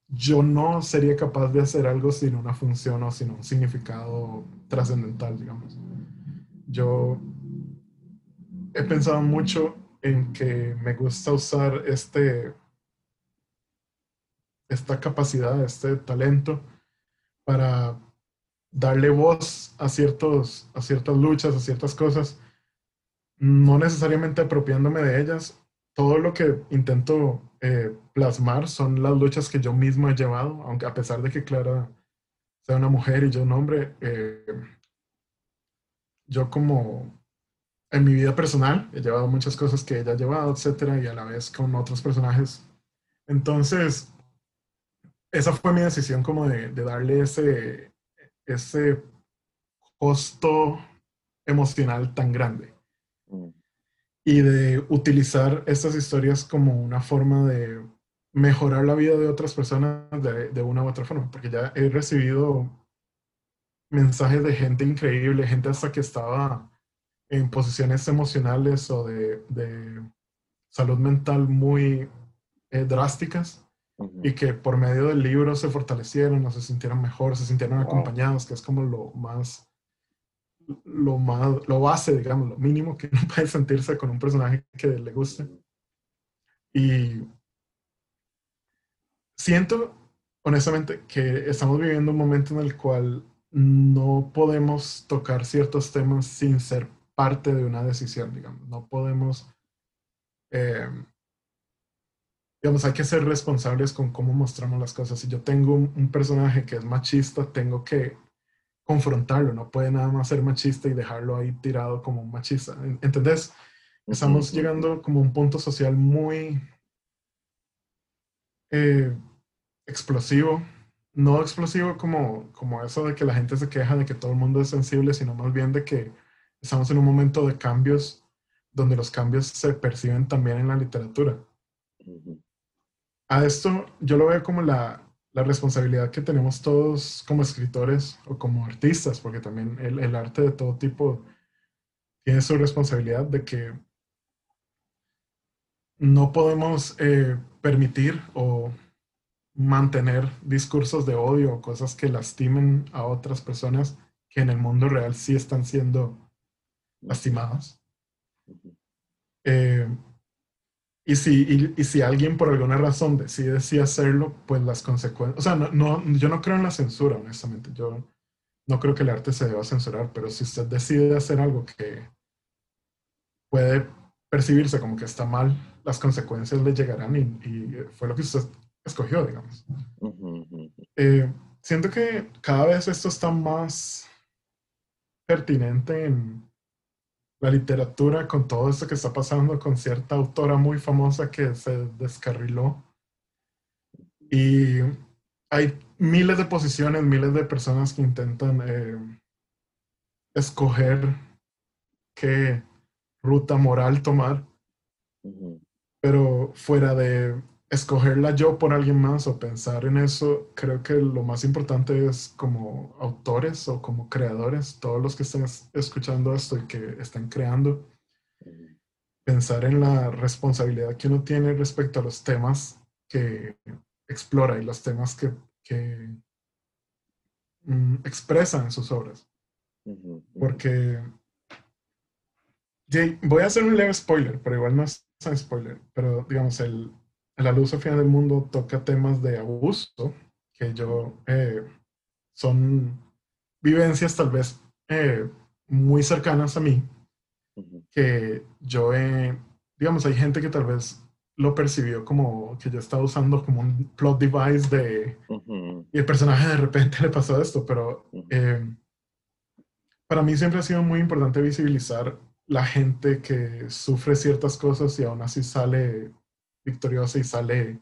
yo no sería capaz de hacer algo sin una función o sin un significado trascendental, digamos. Yo he pensado mucho en que me gusta usar este, esta capacidad, este talento para darle voz a, ciertos, a ciertas luchas, a ciertas cosas, no necesariamente apropiándome de ellas. Todo lo que intento eh, plasmar son las luchas que yo mismo he llevado, aunque a pesar de que Clara sea una mujer y yo un hombre, eh, yo como en mi vida personal he llevado muchas cosas que ella ha llevado, etcétera, y a la vez con otros personajes. Entonces, esa fue mi decisión como de darle ese, ese costo emocional tan grande. Mm. Y de utilizar estas historias como una forma de mejorar la vida de otras personas de, una u otra forma, porque ya he recibido mensajes de gente increíble, gente hasta que estaba en posiciones emocionales o de, salud mental muy eh, drásticas y que por medio del libro se fortalecieron o se sintieron mejor, se sintieron acompañados, que es como lo más, lo más, lo base, digamos, lo mínimo que uno puede sentirse con un personaje que le guste. Y siento honestamente que estamos viviendo un momento en el cual no podemos tocar ciertos temas sin ser parte de una decisión, digamos. No podemos, eh, digamos, hay que ser responsables con cómo mostramos las cosas. Si yo tengo un, personaje que es machista, tengo que confrontarlo. No puede nada más ser machista y dejarlo ahí tirado como un machista. ¿Entendés? Estamos llegando como a un punto social muy eh, explosivo. No explosivo como, como eso de que la gente se queja de que todo el mundo es sensible, sino más bien de que estamos en un momento de cambios donde los cambios se perciben también en la literatura. A esto yo lo veo como la, la, responsabilidad que tenemos todos como escritores o como artistas, porque también el, el arte de todo tipo tiene su responsabilidad de que no podemos eh, permitir o mantener discursos de odio o cosas que lastimen a otras personas que en el mundo real sí están siendo lastimados. Eh, y, si, y, si alguien por alguna razón decide sí hacerlo, pues las consecuencias, o sea, no, no, yo no creo en la censura, honestamente, yo no creo que el arte se deba censurar, pero si usted decide hacer algo que puede percibirse como que está mal, las consecuencias le llegarán y, fue lo que usted escogió, digamos. Eh, siento que cada vez esto está más pertinente en la literatura con todo esto que está pasando con cierta autora muy famosa que se descarriló. Y hay miles de posiciones, miles de personas que intentan eh, escoger qué ruta moral tomar. Pero fuera de escogerla yo por alguien más o pensar en eso, creo que lo más importante es como autores o como creadores, todos los que estén escuchando esto y que están creando, pensar en la responsabilidad que uno tiene respecto a los temas que explora y los temas que, que mm, expresa en sus obras. Porque voy a hacer un leve spoiler, pero igual no es un spoiler, pero digamos, el, la luz al final del mundo toca temas de abuso que yo eh, son vivencias tal vez eh, muy cercanas a mí que yo he, digamos, hay gente que tal vez lo percibió como que yo estaba usando como un plot device de y el personaje de repente le pasó esto, pero eh, para mí siempre ha sido muy importante visibilizar la gente que sufre ciertas cosas y aún así sale victoriosa y sale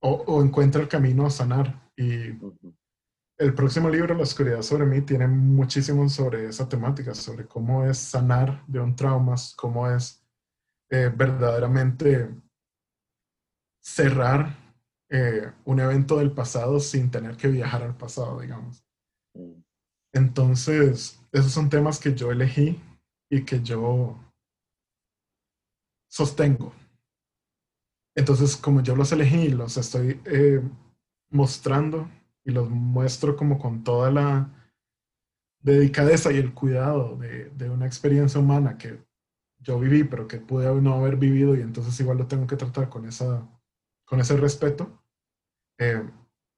o, encuentra el camino a sanar. Y el próximo libro, La oscuridad sobre mí, tiene muchísimo sobre esa temática, sobre cómo es sanar de un trauma, cómo es eh, verdaderamente cerrar eh, un evento del pasado sin tener que viajar al pasado, digamos. Entonces, esos son temas que yo elegí y que yo sostengo. Entonces, como yo los elegí y los estoy eh, mostrando y los muestro como con toda la dedicadeza y el cuidado de, una experiencia humana que yo viví, pero que pude no haber vivido y entonces igual lo tengo que tratar con, esa, con ese respeto, eh,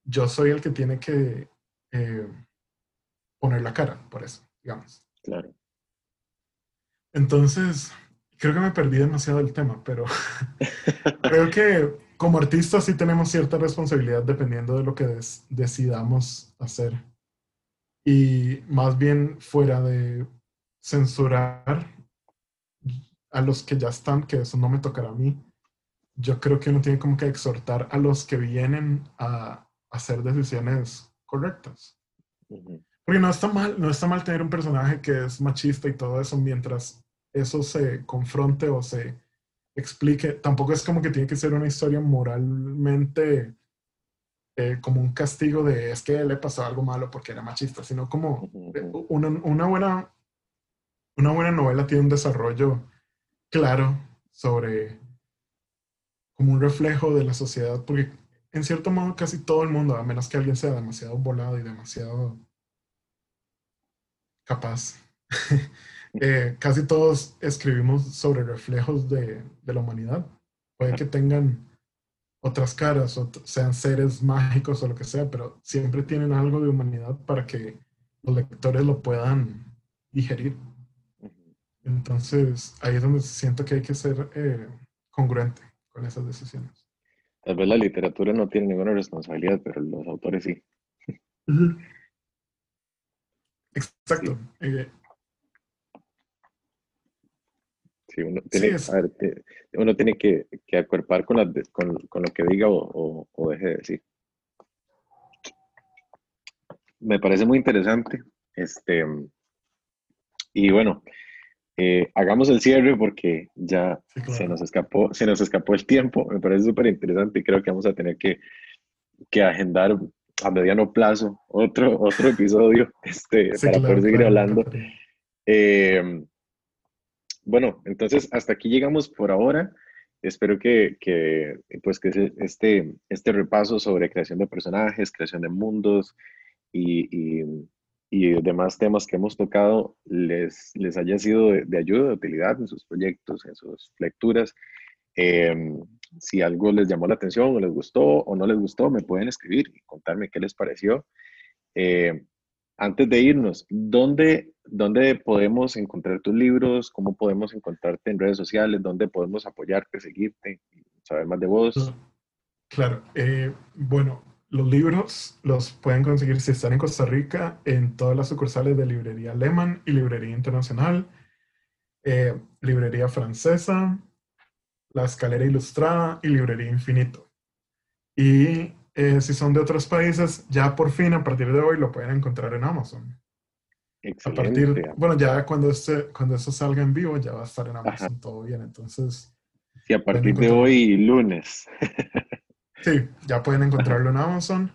yo soy el que tiene que eh, poner la cara por eso, digamos. Claro. Entonces, creo que me perdí demasiado el tema, pero creo que como artistas sí tenemos cierta responsabilidad dependiendo de lo que decidamos hacer. Y más bien fuera de censurar a los que ya están, que eso no me tocará a mí, yo creo que uno tiene como que exhortar a los que vienen a hacer decisiones correctas. Porque no está mal, no está mal tener un personaje que es machista y todo eso mientras eso se confronte o se explique. Tampoco es como que tiene que ser una historia moralmente eh, como un castigo de es que le pasó algo malo porque era machista, sino como una, una, buena, una buena novela tiene un desarrollo claro sobre como un reflejo de la sociedad, porque en cierto modo casi todo el mundo, a menos que alguien sea demasiado volado y demasiado capaz, Eh, casi todos escribimos sobre reflejos de, la humanidad. Puede que tengan otras caras, o sean seres mágicos o lo que sea, pero siempre tienen algo de humanidad para que los lectores lo puedan digerir. Entonces, ahí es donde siento que hay que ser eh, congruente con esas decisiones. Tal vez la literatura no tiene ninguna responsabilidad, pero los autores sí. Exacto. Eh, Sí, uno tiene, uno tiene que, que acuerpar con, con, con, lo que diga o, o, deje de decir. Me parece muy interesante. Este, y bueno, eh, hagamos el cierre porque ya se, nos escapó, se nos escapó el tiempo. Me parece súper interesante y creo que vamos a tener que, que agendar a mediano plazo otro, otro episodio este, para poder seguir hablando. Eh, bueno, entonces hasta aquí llegamos por ahora. Espero que, pues que este, este repaso sobre creación de personajes, creación de mundos y, y, demás temas que hemos tocado les, les haya sido de, ayuda, de utilidad en sus proyectos, en sus lecturas. Em, si algo les llamó la atención o les gustó o no les gustó, me pueden escribir y contarme qué les pareció. Eh, antes de irnos, ¿dónde, ¿dónde podemos encontrar tus libros? ¿Cómo podemos encontrarte en redes sociales? ¿Dónde podemos apoyarte, seguirte, saber más de vos? Claro, eh, bueno, los libros los pueden conseguir si están en Costa Rica en todas las sucursales de Librería Lehman y Librería Internacional, eh, Librería Francesa, La Escalera Ilustrada y Librería Infinito. Y eh, si son de otros países, ya por fin, a partir de hoy, lo pueden encontrar en Amazon. A partir, bueno, ya cuando, este, cuando esto salga en vivo, ya va a estar en Amazon todo bien. Entonces. Sí, a partir de hoy, lunes. sí, ya pueden encontrarlo en Amazon.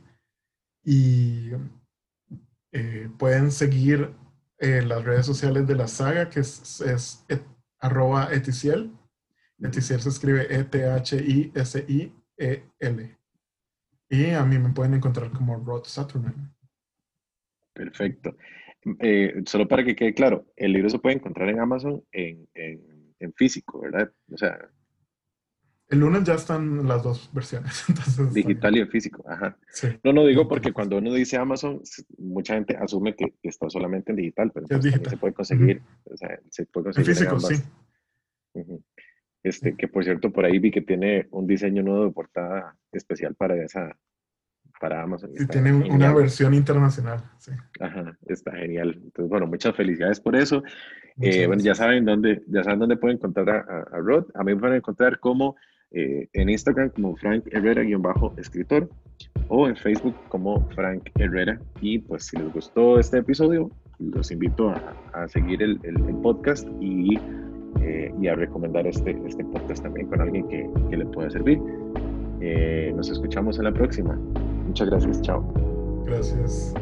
Y eh, pueden seguir eh, las redes sociales de la saga, que es, es arroba eticiel. Eticiel se escribe E-T-H-I-S-I-E-L. Y a mí me pueden encontrar como Rod Saturn. Perfecto. Eh, solo para que quede claro, el libro se puede encontrar en Amazon en, en, físico, ¿verdad? O sea. El lunes ya están las dos versiones. digital y en físico, ajá. No, no digo porque cuando uno dice Amazon, mucha gente asume que, está solamente en digital, pero pues se puede conseguir, o sea, se puede conseguir en físico, sí. Este, que por cierto, por ahí vi que tiene un diseño nuevo de portada especial para esa, para Amazon. Y tiene una versión internacional, sí. Ajá, está genial. Entonces, bueno, muchas felicidades por eso. Eh, bueno, ya saben dónde, ya saben dónde pueden encontrar a, a, Rod. A mí me pueden encontrar como eh, en Instagram como Frank Herrera-escritor o en Facebook como Frank Herrera. Y pues si les gustó este episodio, los invito a, a seguir el, el, el podcast y eh, y a recomendar este, este podcast también con alguien que, que le pueda servir. Eh, nos escuchamos en la próxima. Muchas gracias. Chao. Gracias.